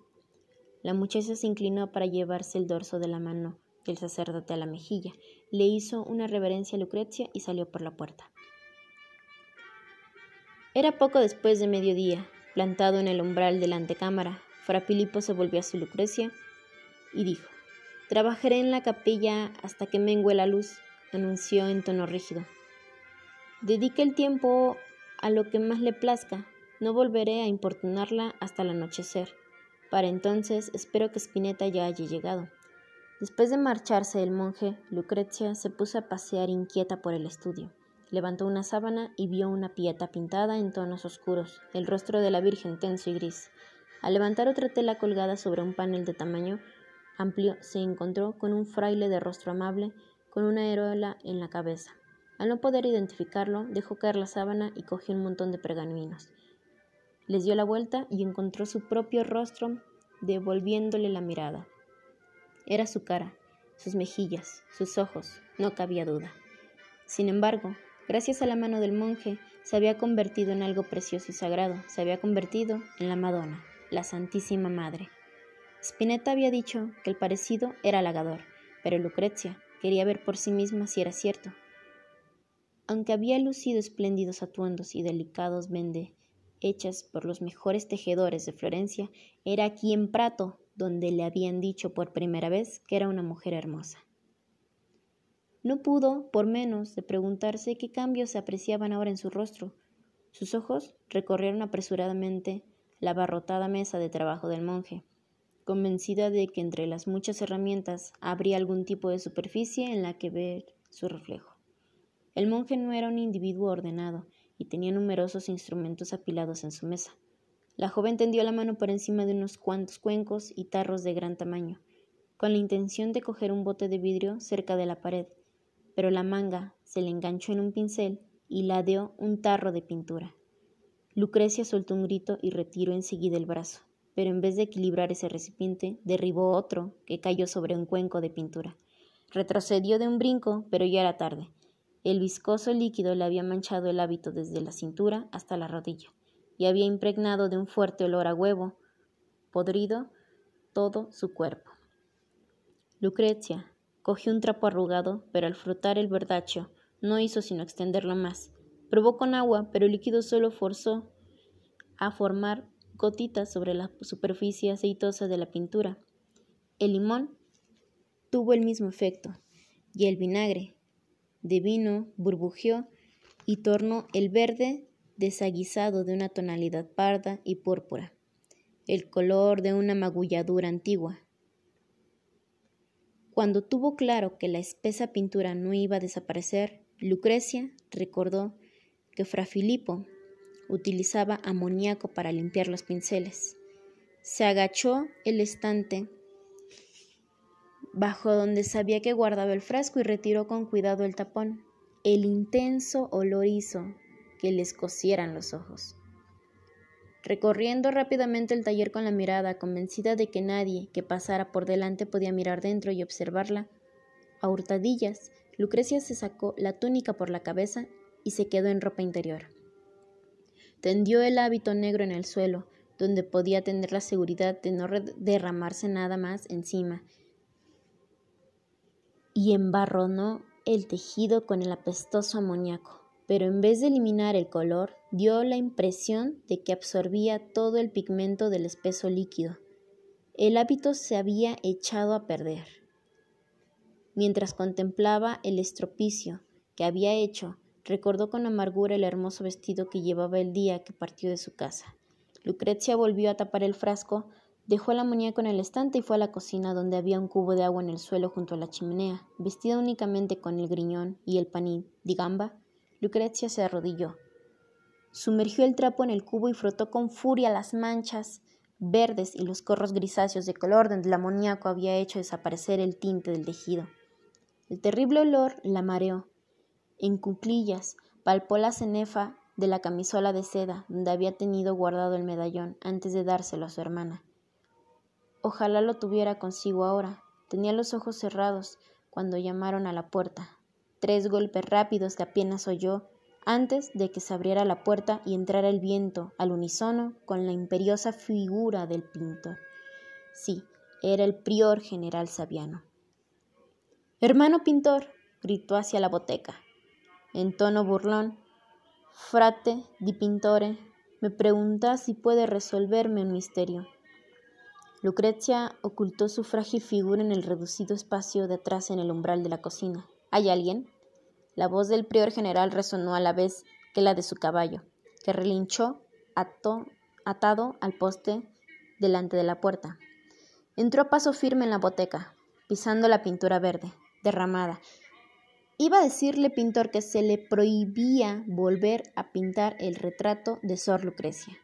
La muchacha se inclinó para llevarse el dorso de la mano del sacerdote a la mejilla, le hizo una reverencia a Lucrecia y salió por la puerta. Era poco después de mediodía, plantado en el umbral de la antecámara, Fra Filipo se volvió a su Lucrecia y dijo: Trabajaré en la capilla hasta que mengue la luz, anunció en tono rígido. Dedique el tiempo a lo que más le plazca, no volveré a importunarla hasta el anochecer. Para entonces espero que Spinetta ya haya llegado. Después de marcharse el monje, Lucrecia se puso a pasear inquieta por el estudio. Levantó una sábana y vio una pieta pintada en tonos oscuros, el rostro de la Virgen tenso y gris. Al levantar otra tela colgada sobre un panel de tamaño amplio, se encontró con un fraile de rostro amable, con una herola en la cabeza. Al no poder identificarlo, dejó caer la sábana y cogió un montón de pergaminos. Les dio la vuelta y encontró su propio rostro devolviéndole la mirada. Era su cara, sus mejillas, sus ojos, no cabía duda. Sin embargo, gracias a la mano del monje, se había convertido en algo precioso y sagrado, se había convertido en la Madonna, la Santísima Madre. Spinetta había dicho que el parecido era halagador, pero Lucrecia quería ver por sí misma si era cierto. Aunque había lucido espléndidos atuendos y delicados vende hechas por los mejores tejedores de Florencia, era aquí en Prato donde le habían dicho por primera vez que era una mujer hermosa. No pudo, por menos, de preguntarse qué cambios se apreciaban ahora en su rostro. Sus ojos recorrieron apresuradamente la abarrotada mesa de trabajo del monje, convencida de que entre las muchas herramientas habría algún tipo de superficie en la que ver su reflejo. El monje no era un individuo ordenado, y tenía numerosos instrumentos apilados en su mesa. La joven tendió la mano por encima de unos cuantos cuencos y tarros de gran tamaño, con la intención de coger un bote de vidrio cerca de la pared, pero la manga se le enganchó en un pincel y ladeó un tarro de pintura. Lucrecia soltó un grito y retiró enseguida el brazo, pero en vez de equilibrar ese recipiente, derribó otro que cayó sobre un cuenco de pintura. Retrocedió de un brinco, pero ya era tarde. El viscoso líquido le había manchado el hábito desde la cintura hasta la rodilla, y había impregnado de un fuerte olor a huevo podrido todo su cuerpo. Lucrecia cogió un trapo arrugado, pero al frotar el verdacho no hizo sino extenderlo más. Probó con agua, pero el líquido solo forzó a formar gotitas sobre la superficie aceitosa de la pintura. El limón tuvo el mismo efecto, y el vinagre, de vino burbujeó y tornó el verde desaguisado de una tonalidad parda y púrpura, el color de una magulladura antigua. Cuando tuvo claro que la espesa pintura no iba a desaparecer, Lucrecia recordó que Fra Filipo utilizaba amoníaco para limpiar los pinceles. Se agachó el estante Bajo donde sabía que guardaba el frasco y retiró con cuidado el tapón. El intenso olor hizo que le escocieran los ojos. recorriendo rápidamente el taller con la mirada, convencida de que nadie que pasara por delante podía mirar dentro y observarla. A hurtadillas, Lucrecia se sacó la túnica por la cabeza y se quedó en ropa interior. Tendió el hábito negro en el suelo, donde podía tener la seguridad de no derramarse nada más encima, y embarronó el tejido con el apestoso amoníaco, pero en vez de eliminar el color, dio la impresión de que absorbía todo el pigmento del espeso líquido. El hábito se había echado a perder. Mientras contemplaba el estropicio que había hecho, recordó con amargura el hermoso vestido que llevaba el día que partió de su casa. Lucrecia volvió a tapar el frasco, dejó la muñeca en el estante y fue a la cocina donde había un cubo de agua en el suelo junto a la chimenea. Vestida únicamente con el griñón y el panín de gamba, Lucrecia se arrodilló. Sumergió el trapo en el cubo y frotó con furia las manchas verdes y los corros grisáceos de color donde el amoníaco había hecho desaparecer el tinte del tejido. El terrible olor la mareó. En cuclillas palpó la cenefa de la camisola de seda donde había tenido guardado el medallón antes de dárselo a su hermana. Ojalá lo tuviera consigo ahora. Tenía los ojos cerrados cuando llamaron a la puerta. Tres golpes rápidos que apenas oyó antes de que se abriera la puerta y entrara el viento al unísono con la imperiosa figura del pintor. Sí, era el prior general Sabiano. Hermano pintor, gritó hacia la boteca. En tono burlón, Frate di Pintore me pregunta si puede resolverme un misterio. Lucrecia ocultó su frágil figura en el reducido espacio de atrás en el umbral de la cocina. ¿Hay alguien? La voz del prior general resonó a la vez que la de su caballo, que relinchó atado al poste delante de la puerta. Entró a paso firme en la boteca, pisando la pintura verde, derramada, Iba a decirle pintor que se le prohibía volver a pintar el retrato de Sor Lucrecia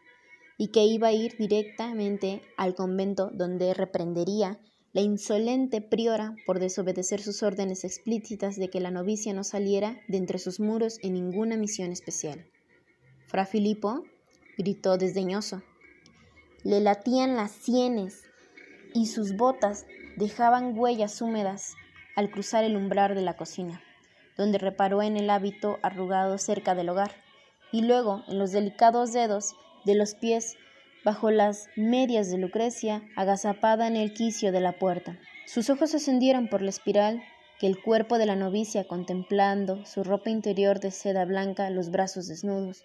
y que iba a ir directamente al convento donde reprendería la insolente priora por desobedecer sus órdenes explícitas de que la novicia no saliera de entre sus muros en ninguna misión especial. Fra Filipo gritó desdeñoso. Le latían las sienes y sus botas dejaban huellas húmedas al cruzar el umbral de la cocina donde reparó en el hábito arrugado cerca del hogar, y luego en los delicados dedos de los pies bajo las medias de Lucrecia, agazapada en el quicio de la puerta. Sus ojos ascendieron por la espiral que el cuerpo de la novicia contemplando su ropa interior de seda blanca, los brazos desnudos.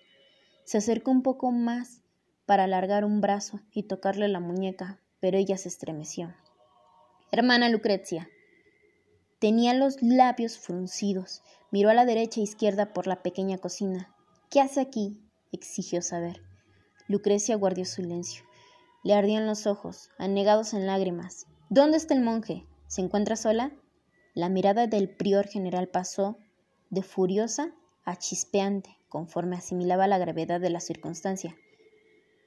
Se acercó un poco más para alargar un brazo y tocarle la muñeca, pero ella se estremeció. Hermana Lucrecia, Tenía los labios fruncidos. Miró a la derecha e izquierda por la pequeña cocina. ¿Qué hace aquí? exigió saber. Lucrecia guardó silencio. Le ardían los ojos, anegados en lágrimas. ¿Dónde está el monje? ¿Se encuentra sola? La mirada del prior general pasó de furiosa a chispeante, conforme asimilaba la gravedad de la circunstancia.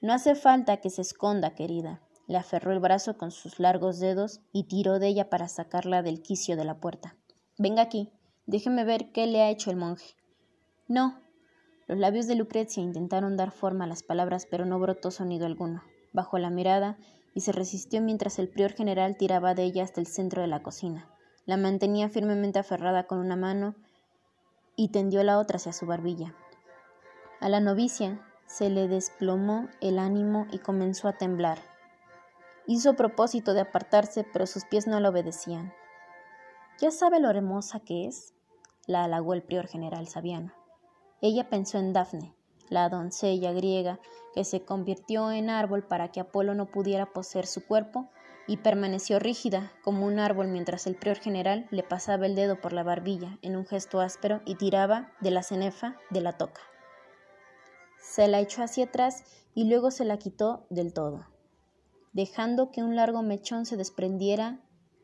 No hace falta que se esconda, querida. Le aferró el brazo con sus largos dedos y tiró de ella para sacarla del quicio de la puerta. Venga aquí, déjeme ver qué le ha hecho el monje. No. Los labios de Lucrecia intentaron dar forma a las palabras, pero no brotó sonido alguno. Bajó la mirada y se resistió mientras el prior general tiraba de ella hasta el centro de la cocina. La mantenía firmemente aferrada con una mano y tendió la otra hacia su barbilla. A la novicia se le desplomó el ánimo y comenzó a temblar. Hizo propósito de apartarse, pero sus pies no le obedecían. ¿Ya sabe lo hermosa que es? la halagó el prior general Sabiano. Ella pensó en Dafne, la doncella griega que se convirtió en árbol para que Apolo no pudiera poseer su cuerpo y permaneció rígida como un árbol mientras el prior general le pasaba el dedo por la barbilla en un gesto áspero y tiraba de la cenefa de la toca. Se la echó hacia atrás y luego se la quitó del todo dejando que un largo mechón se desprendiera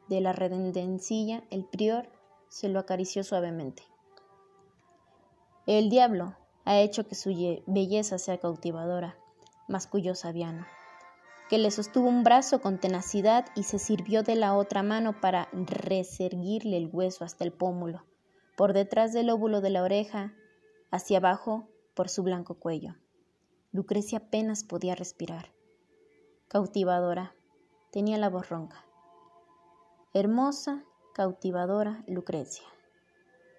de la redendencilla, el prior se lo acarició suavemente. El diablo ha hecho que su belleza sea cautivadora, masculló Sabiano, que le sostuvo un brazo con tenacidad y se sirvió de la otra mano para reserguirle el hueso hasta el pómulo, por detrás del óvulo de la oreja, hacia abajo por su blanco cuello. Lucrecia apenas podía respirar. Cautivadora, tenía la voz ronca. Hermosa, cautivadora Lucrecia.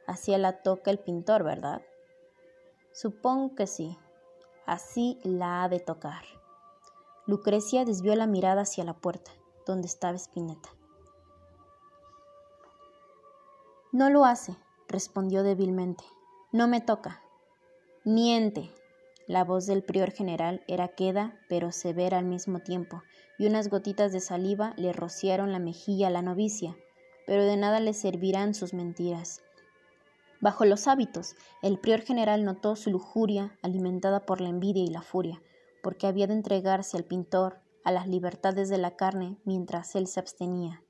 Así la toca el pintor, ¿verdad? Supongo que sí. Así la ha de tocar. Lucrecia desvió la mirada hacia la puerta, donde estaba Spinetta. No lo hace, respondió débilmente. No me toca. Miente. La voz del prior general era queda, pero severa al mismo tiempo, y unas gotitas de saliva le rociaron la mejilla a la novicia, pero de nada le servirán sus mentiras. Bajo los hábitos, el prior general notó su lujuria alimentada por la envidia y la furia, porque había de entregarse al pintor a las libertades de la carne mientras él se abstenía.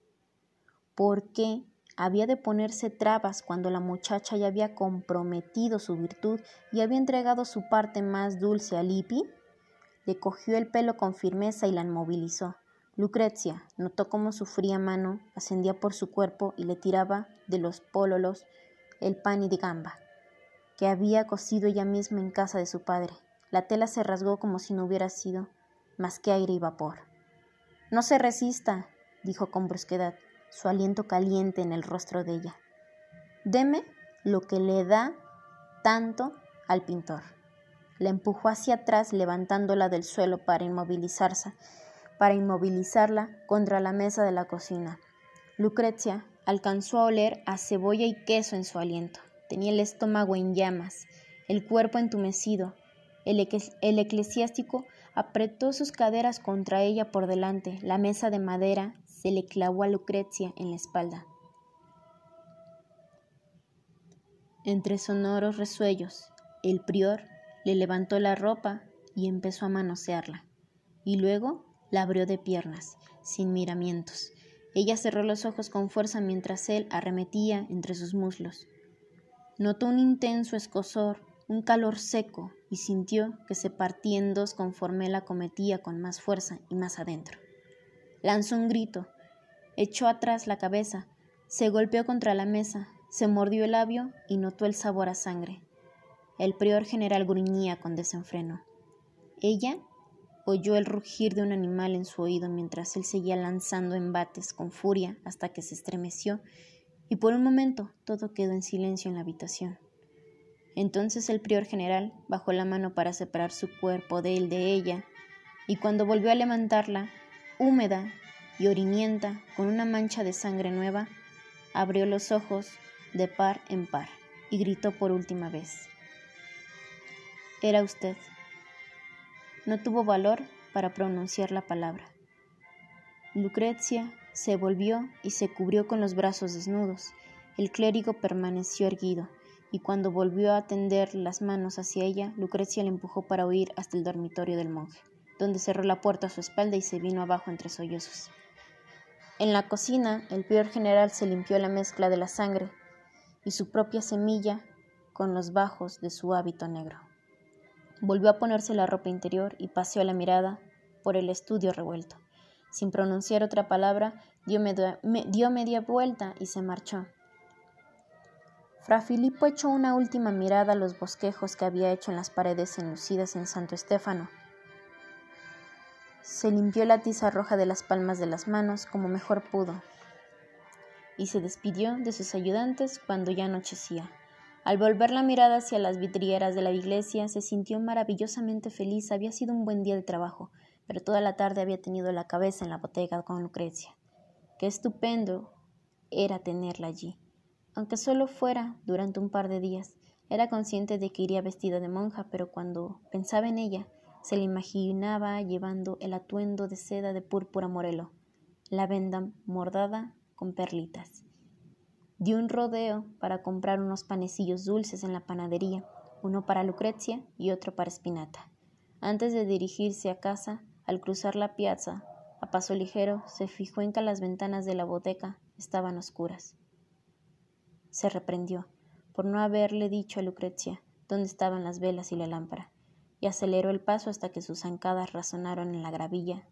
¿Por qué había de ponerse trabas cuando la muchacha ya había comprometido su virtud y había entregado su parte más dulce a Lipi? Le cogió el pelo con firmeza y la inmovilizó. Lucrecia notó cómo su fría mano ascendía por su cuerpo y le tiraba de los pólolos el pan y de gamba, que había cocido ella misma en casa de su padre. La tela se rasgó como si no hubiera sido más que aire y vapor. No se resista, dijo con brusquedad, su aliento caliente en el rostro de ella. Deme lo que le da tanto al pintor. La empujó hacia atrás, levantándola del suelo para inmovilizarse, para inmovilizarla contra la mesa de la cocina. Lucrecia alcanzó a oler a cebolla y queso en su aliento. Tenía el estómago en llamas, el cuerpo entumecido. El, eclesiástico apretó sus caderas contra ella por delante. La mesa de madera se le clavó a Lucrecia en la espalda. Entre sonoros resuellos, el prior le levantó la ropa y empezó a manosearla, y luego la abrió de piernas, sin miramientos. Ella cerró los ojos con fuerza mientras él arremetía entre sus muslos. Notó un intenso escosor, un calor seco, y sintió que se partía en dos conforme él acometía con más fuerza y más adentro. Lanzó un grito, echó atrás la cabeza, se golpeó contra la mesa, se mordió el labio y notó el sabor a sangre. El prior general gruñía con desenfreno. Ella oyó el rugir de un animal en su oído mientras él seguía lanzando embates con furia hasta que se estremeció y por un momento todo quedó en silencio en la habitación. Entonces el prior general bajó la mano para separar su cuerpo de él de ella, y cuando volvió a levantarla, húmeda y orinienta, con una mancha de sangre nueva, abrió los ojos de par en par y gritó por última vez. Era usted. No tuvo valor para pronunciar la palabra. Lucrecia se volvió y se cubrió con los brazos desnudos. El clérigo permaneció erguido, y cuando volvió a tender las manos hacia ella, Lucrecia le empujó para huir hasta el dormitorio del monje, donde cerró la puerta a su espalda y se vino abajo entre sollozos. En la cocina, el peor general se limpió la mezcla de la sangre y su propia semilla con los bajos de su hábito negro. Volvió a ponerse la ropa interior y paseó la mirada por el estudio revuelto. Sin pronunciar otra palabra, dio media, dio media vuelta y se marchó. Fra Filippo echó una última mirada a los bosquejos que había hecho en las paredes enlucidas en Santo Estéfano. Se limpió la tiza roja de las palmas de las manos como mejor pudo y se despidió de sus ayudantes cuando ya anochecía. Al volver la mirada hacia las vidrieras de la iglesia, se sintió maravillosamente feliz. Había sido un buen día de trabajo, pero toda la tarde había tenido la cabeza en la botega con Lucrecia. Qué estupendo era tenerla allí. Aunque solo fuera durante un par de días, era consciente de que iría vestida de monja, pero cuando pensaba en ella, se le imaginaba llevando el atuendo de seda de púrpura morelo, la venda mordada con perlitas dio un rodeo para comprar unos panecillos dulces en la panadería, uno para Lucrecia y otro para Spinata. Antes de dirigirse a casa, al cruzar la piazza, a paso ligero, se fijó en que las ventanas de la boteca estaban oscuras. Se reprendió por no haberle dicho a Lucrecia dónde estaban las velas y la lámpara, y aceleró el paso hasta que sus zancadas razonaron en la gravilla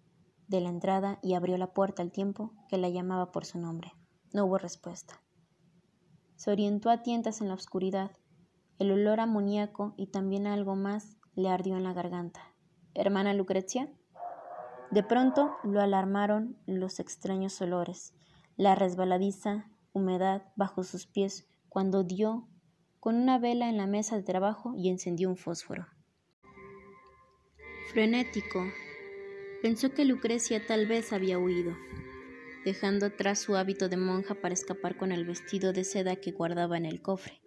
de la entrada y abrió la puerta al tiempo que la llamaba por su nombre. No hubo respuesta. Se orientó a tientas en la oscuridad. El olor amoníaco y también algo más le ardió en la garganta. hermana Lucrecia? De pronto lo alarmaron los extraños olores, la resbaladiza humedad bajo sus pies cuando dio con una vela en la mesa de trabajo y encendió un fósforo. Frenético, pensó que Lucrecia tal vez había huido, dejando atrás su hábito de monja para escapar con el vestido de seda que guardaba en el cofre.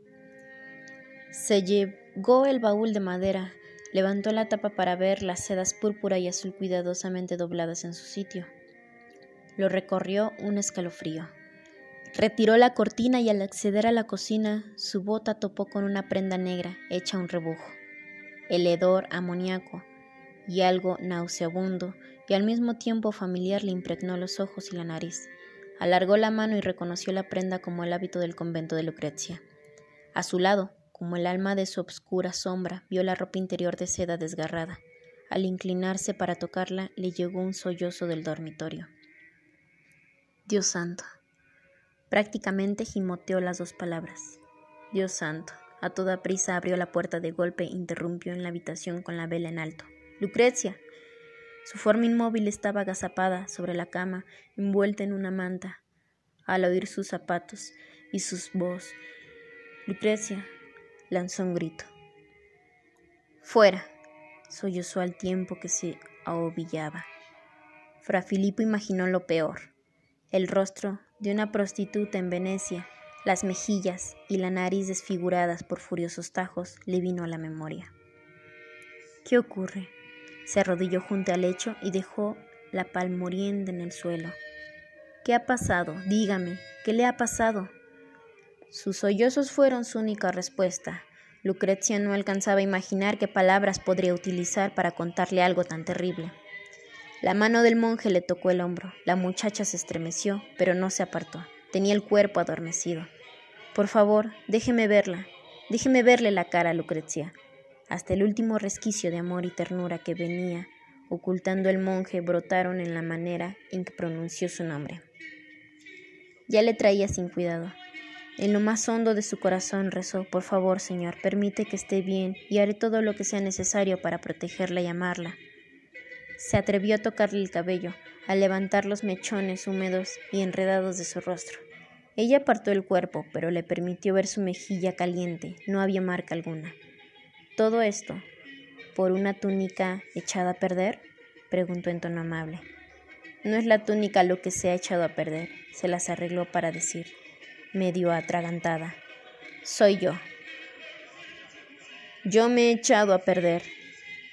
Se llegó el baúl de madera, levantó la tapa para ver las sedas púrpura y azul cuidadosamente dobladas en su sitio. Lo recorrió un escalofrío. Retiró la cortina y al acceder a la cocina, su bota topó con una prenda negra hecha un rebujo. El hedor amoníaco y algo nauseabundo y al mismo tiempo familiar le impregnó los ojos y la nariz. Alargó la mano y reconoció la prenda como el hábito del convento de Lucrecia. A su lado, como el alma de su obscura sombra, vio la ropa interior de seda desgarrada. Al inclinarse para tocarla, le llegó un sollozo del dormitorio. Dios santo. Prácticamente gimoteó las dos palabras. Dios santo. A toda prisa abrió la puerta de golpe e interrumpió en la habitación con la vela en alto. Lucrecia. Su forma inmóvil estaba agazapada sobre la cama, envuelta en una manta. Al oír sus zapatos y sus voz, Lucrecia, lanzó un grito. Fuera, sollozó al tiempo que se ahobillaba. Fra Filipo imaginó lo peor. El rostro de una prostituta en Venecia, las mejillas y la nariz desfiguradas por furiosos tajos le vino a la memoria. ¿Qué ocurre? Se arrodilló junto al lecho y dejó la palmorienda en el suelo. ¿Qué ha pasado? Dígame, ¿qué le ha pasado? Sus sollozos fueron su única respuesta. Lucrecia no alcanzaba a imaginar qué palabras podría utilizar para contarle algo tan terrible. La mano del monje le tocó el hombro. La muchacha se estremeció, pero no se apartó. Tenía el cuerpo adormecido. Por favor, déjeme verla. Déjeme verle la cara Lucrecia. Hasta el último resquicio de amor y ternura que venía ocultando el monje brotaron en la manera en que pronunció su nombre. Ya le traía sin cuidado. En lo más hondo de su corazón rezó, por favor, Señor, permite que esté bien y haré todo lo que sea necesario para protegerla y amarla. Se atrevió a tocarle el cabello, a levantar los mechones húmedos y enredados de su rostro. Ella apartó el cuerpo, pero le permitió ver su mejilla caliente, no había marca alguna. ¿Todo esto por una túnica echada a perder? preguntó en tono amable. No es la túnica lo que se ha echado a perder, se las arregló para decir medio atragantada. Soy yo. Yo me he echado a perder.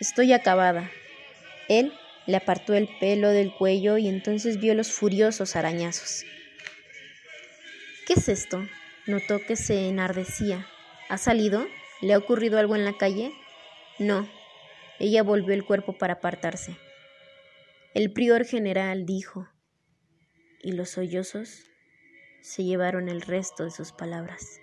Estoy acabada. Él le apartó el pelo del cuello y entonces vio los furiosos arañazos. ¿Qué es esto? Notó que se enardecía. ¿Ha salido? ¿Le ha ocurrido algo en la calle? No. Ella volvió el cuerpo para apartarse. El prior general dijo, ¿y los sollozos? se llevaron el resto de sus palabras.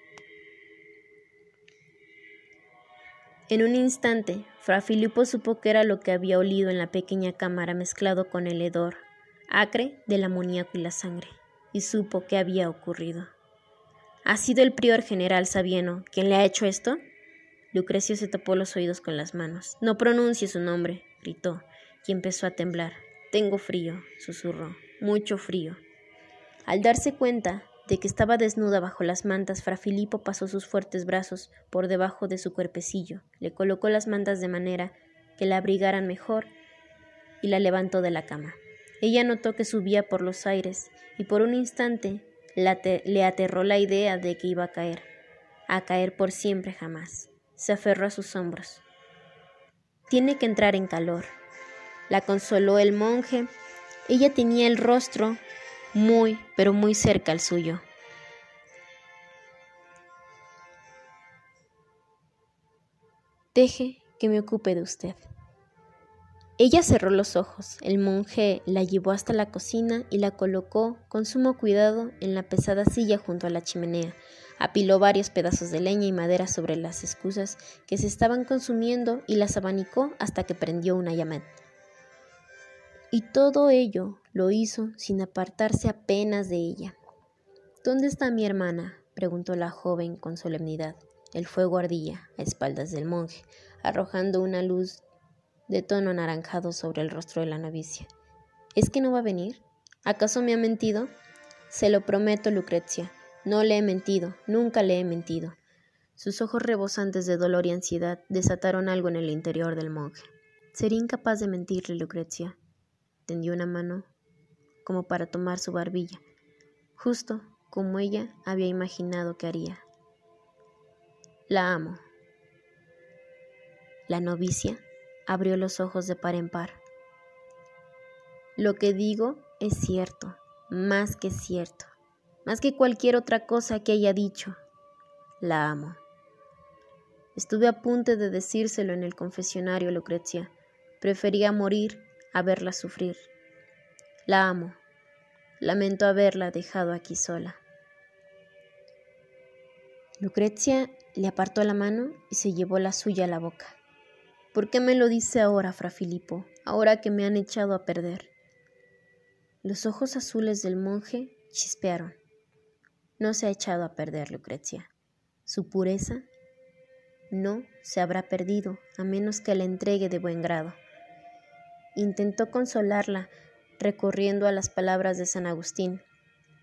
En un instante, Fra Filipo supo que era lo que había olido en la pequeña cámara mezclado con el hedor acre del amoníaco y la sangre, y supo qué había ocurrido. ¿Ha sido el prior general Sabieno quien le ha hecho esto? Lucrecio se tapó los oídos con las manos. No pronuncie su nombre, gritó, y empezó a temblar. Tengo frío, susurró, mucho frío. Al darse cuenta de que estaba desnuda bajo las mantas, Fra Filipo pasó sus fuertes brazos por debajo de su cuerpecillo, le colocó las mantas de manera que la abrigaran mejor y la levantó de la cama. Ella notó que subía por los aires y por un instante le aterró la idea de que iba a caer, a caer por siempre jamás. Se aferró a sus hombros. Tiene que entrar en calor. La consoló el monje. Ella tenía el rostro muy, pero muy cerca al suyo. Deje que me ocupe de usted. Ella cerró los ojos. El monje la llevó hasta la cocina y la colocó con sumo cuidado en la pesada silla junto a la chimenea. Apiló varios pedazos de leña y madera sobre las excusas que se estaban consumiendo y las abanicó hasta que prendió una llama. Y todo ello lo hizo sin apartarse apenas de ella. ¿Dónde está mi hermana? preguntó la joven con solemnidad. El fuego ardía a espaldas del monje, arrojando una luz de tono anaranjado sobre el rostro de la novicia. ¿Es que no va a venir? ¿Acaso me ha mentido? Se lo prometo, Lucrecia. No le he mentido, nunca le he mentido. Sus ojos rebosantes de dolor y ansiedad desataron algo en el interior del monje. Sería incapaz de mentirle, Lucrecia. Tendió una mano como para tomar su barbilla, justo como ella había imaginado que haría. La amo. La novicia abrió los ojos de par en par. Lo que digo es cierto, más que cierto, más que cualquier otra cosa que haya dicho. La amo. Estuve a punto de decírselo en el confesionario, Lucrecia. Prefería morir a verla sufrir. La amo. Lamento haberla dejado aquí sola. Lucrecia le apartó la mano y se llevó la suya a la boca. ¿Por qué me lo dice ahora, fra Filipo, ahora que me han echado a perder? Los ojos azules del monje chispearon. No se ha echado a perder, Lucrecia. Su pureza no se habrá perdido a menos que la entregue de buen grado. Intentó consolarla recurriendo a las palabras de San Agustín.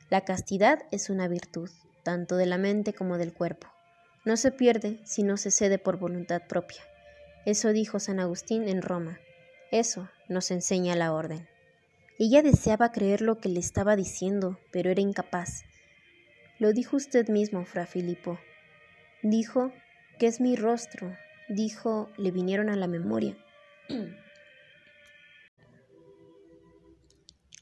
La castidad es una virtud, tanto de la mente como del cuerpo. No se pierde si no se cede por voluntad propia. Eso dijo San Agustín en Roma. Eso nos enseña la orden. Ella deseaba creer lo que le estaba diciendo, pero era incapaz. Lo dijo usted mismo, fra Filipo. Dijo que es mi rostro, dijo, le vinieron a la memoria.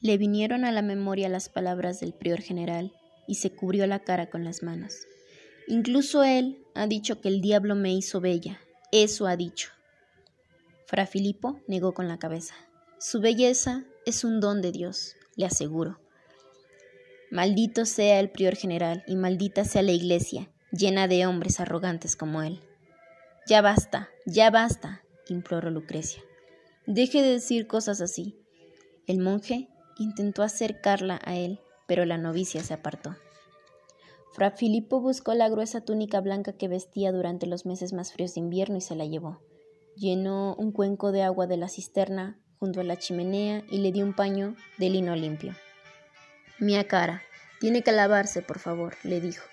le vinieron a la memoria las palabras del prior general y se cubrió la cara con las manos. Incluso él ha dicho que el diablo me hizo bella. Eso ha dicho. Fra Filipo negó con la cabeza. Su belleza es un don de Dios, le aseguro. Maldito sea el prior general y maldita sea la iglesia, llena de hombres arrogantes como él. Ya basta, ya basta, imploró Lucrecia. Deje de decir cosas así. El monje intentó acercarla a él, pero la novicia se apartó. Fra Filippo buscó la gruesa túnica blanca que vestía durante los meses más fríos de invierno y se la llevó. Llenó un cuenco de agua de la cisterna junto a la chimenea y le dio un paño de lino limpio. Mía cara, tiene que lavarse, por favor, le dijo.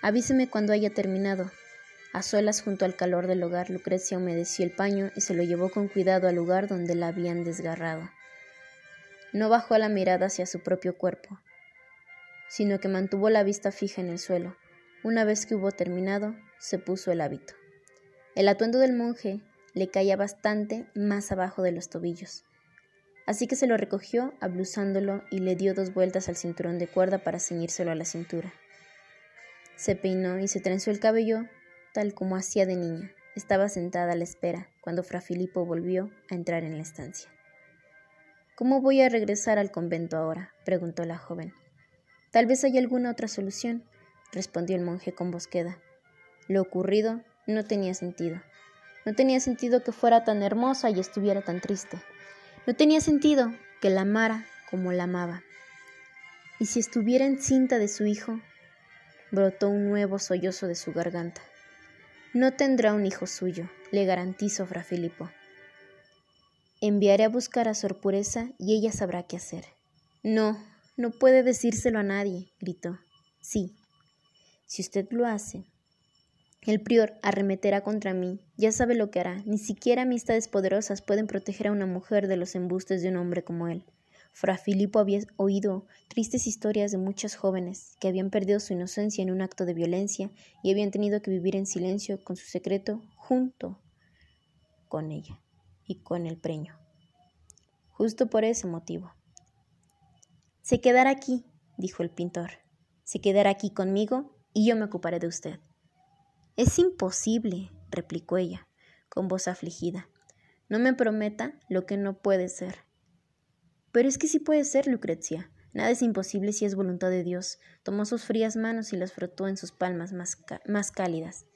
Avíseme cuando haya terminado. A solas junto al calor del hogar, Lucrecia humedeció el paño y se lo llevó con cuidado al lugar donde la habían desgarrado. No bajó la mirada hacia su propio cuerpo, sino que mantuvo la vista fija en el suelo. Una vez que hubo terminado, se puso el hábito. El atuendo del monje le caía bastante más abajo de los tobillos, así que se lo recogió ablusándolo y le dio dos vueltas al cinturón de cuerda para ceñírselo a la cintura. Se peinó y se trenzó el cabello tal como hacía de niña. Estaba sentada a la espera cuando Fra Filipo volvió a entrar en la estancia. ¿Cómo voy a regresar al convento ahora? preguntó la joven. Tal vez haya alguna otra solución, respondió el monje con voz queda. Lo ocurrido no tenía sentido. No tenía sentido que fuera tan hermosa y estuviera tan triste. No tenía sentido que la amara como la amaba. Y si estuviera encinta de su hijo, brotó un nuevo sollozo de su garganta. No tendrá un hijo suyo, le garantizo, Fra Filipo. Enviaré a buscar a Sor Pureza y ella sabrá qué hacer. No, no puede decírselo a nadie, gritó. Sí, si usted lo hace. El prior arremeterá contra mí, ya sabe lo que hará. Ni siquiera amistades poderosas pueden proteger a una mujer de los embustes de un hombre como él. Fra Filipo había oído tristes historias de muchas jóvenes que habían perdido su inocencia en un acto de violencia y habían tenido que vivir en silencio con su secreto junto con ella y con el preño. Justo por ese motivo. Se quedará aquí, dijo el pintor. Se quedará aquí conmigo y yo me ocuparé de usted. Es imposible, replicó ella, con voz afligida. No me prometa lo que no puede ser. Pero es que sí puede ser, Lucrecia. Nada es imposible si es voluntad de Dios. Tomó sus frías manos y las frotó en sus palmas más, más cálidas.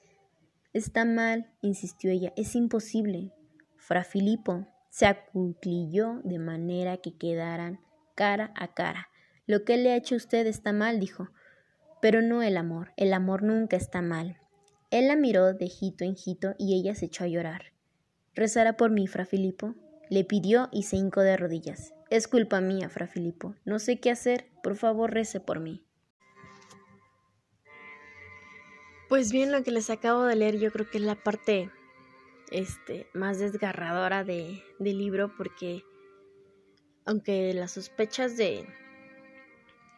Está mal, insistió ella, es imposible. Fra Filipo se acuclilló de manera que quedaran cara a cara. Lo que le ha hecho usted está mal, dijo. Pero no el amor. El amor nunca está mal. Él la miró de hito en hito y ella se echó a llorar. rezara por mí, fra Filipo. Le pidió y se hincó de rodillas. Es culpa mía, fra Filipo. No sé qué hacer. Por favor, rece por mí. Pues bien, lo que les acabo de leer yo creo que es la parte este, más desgarradora de, del libro porque aunque las sospechas de,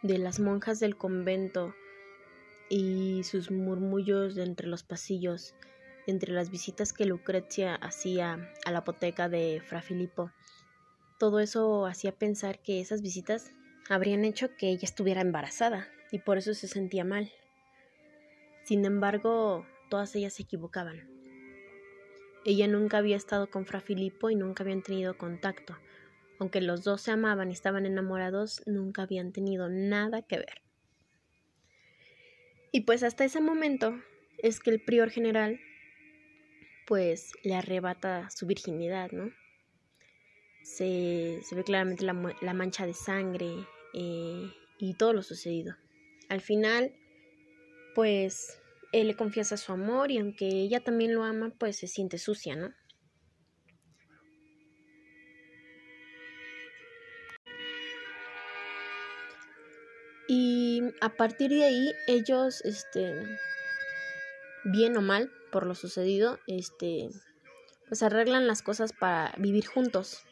de las monjas del convento y sus murmullos de entre los pasillos, entre las visitas que Lucrecia hacía a la apoteca de Fra Filippo, todo eso hacía pensar que esas visitas habrían hecho que ella estuviera embarazada y por eso se sentía mal. Sin embargo, todas ellas se equivocaban. Ella nunca había estado con Fra Filippo y nunca habían tenido contacto. Aunque los dos se amaban y estaban enamorados, nunca habían tenido nada que ver. Y pues hasta ese momento es que el prior general pues le arrebata su virginidad, ¿no? Se, ve claramente la, mancha de sangre eh, y todo lo sucedido. Al final pues él le confiesa su amor y aunque ella también lo ama, pues se siente sucia, ¿no? Y a partir de ahí, ellos, este, bien o mal por lo sucedido, este, pues arreglan las cosas para vivir juntos.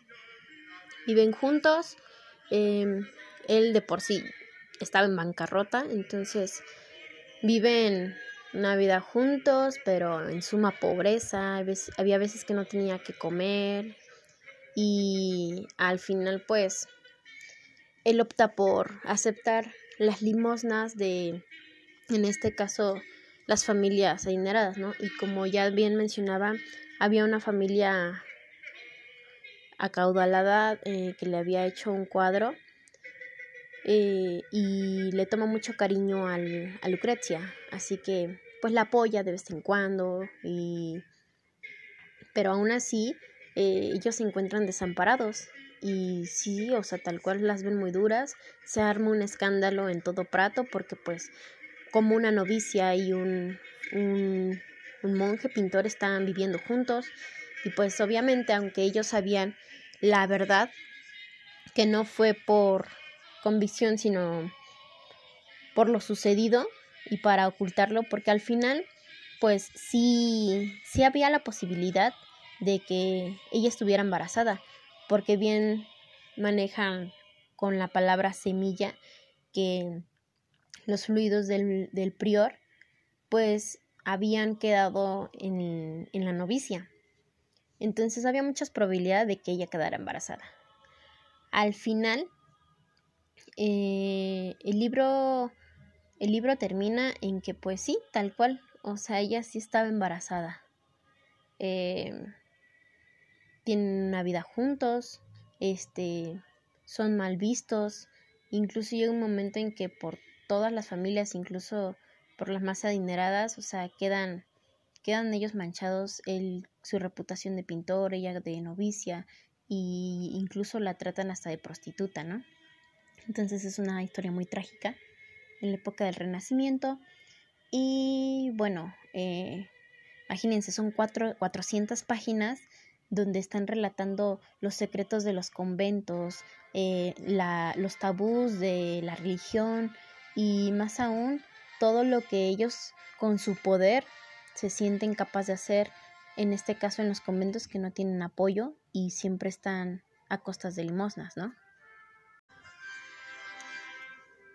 Viven juntos, em, él de por sí estaba en bancarrota, entonces viven una vida juntos, pero en suma pobreza, había veces que no tenía que comer y al final pues él opta por aceptar las limosnas de, en este caso, las familias adineradas, ¿no? Y como ya bien mencionaba, había una familia acaudalada eh, que le había hecho un cuadro eh, y le toma mucho cariño al, a Lucrecia, así que pues la apoya de vez en cuando y pero aún así eh, ellos se encuentran desamparados y sí, o sea, tal cual las ven muy duras, se arma un escándalo en todo Prato porque pues como una novicia y un, un, un monje pintor estaban viviendo juntos y pues obviamente aunque ellos sabían la verdad que no fue por convicción, sino por lo sucedido y para ocultarlo, porque al final, pues sí, sí había la posibilidad de que ella estuviera embarazada, porque bien manejan con la palabra semilla que los fluidos del, del prior, pues habían quedado en, en la novicia. Entonces había muchas probabilidades de que ella quedara embarazada. Al final, eh, el libro el libro termina en que pues sí, tal cual, o sea, ella sí estaba embarazada. Em, tienen una vida juntos, este, son mal vistos, incluso llega un momento en que por todas las familias, incluso por las más adineradas, o sea, quedan, quedan ellos manchados, el, su reputación de pintor, ella de novicia, y incluso la tratan hasta de prostituta, ¿no? Entonces es una historia muy trágica en la época del Renacimiento. Y bueno, eh, imagínense, son cuatro, 400 páginas donde están relatando los secretos de los conventos, eh, los tabús de la religión y más aún todo lo que ellos con su poder se sienten capaces de hacer, en este caso en los conventos que no tienen apoyo y siempre están a costas de limosnas, ¿no?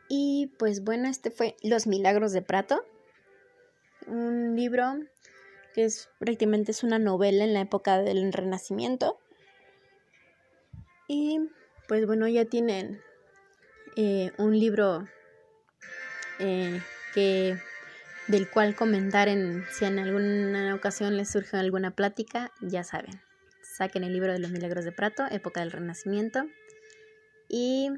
Y pues bueno, este fue Los Milagros de Prato, un libro que es prácticamente es una novela en la época del Renacimiento. Y pues bueno, ya tienen eh, un libro eh, que del cual comentar en si en alguna ocasión les surge alguna plática, ya saben. Saquen el libro de los milagros de Prato, época del Renacimiento. Y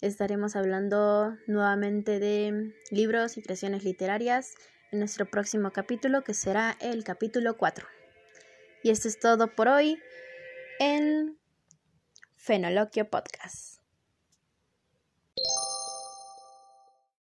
estaremos hablando nuevamente de libros y creaciones literarias nuestro próximo capítulo, que será el capítulo 4. Y esto es todo por hoy en Fenoloquio Podcast.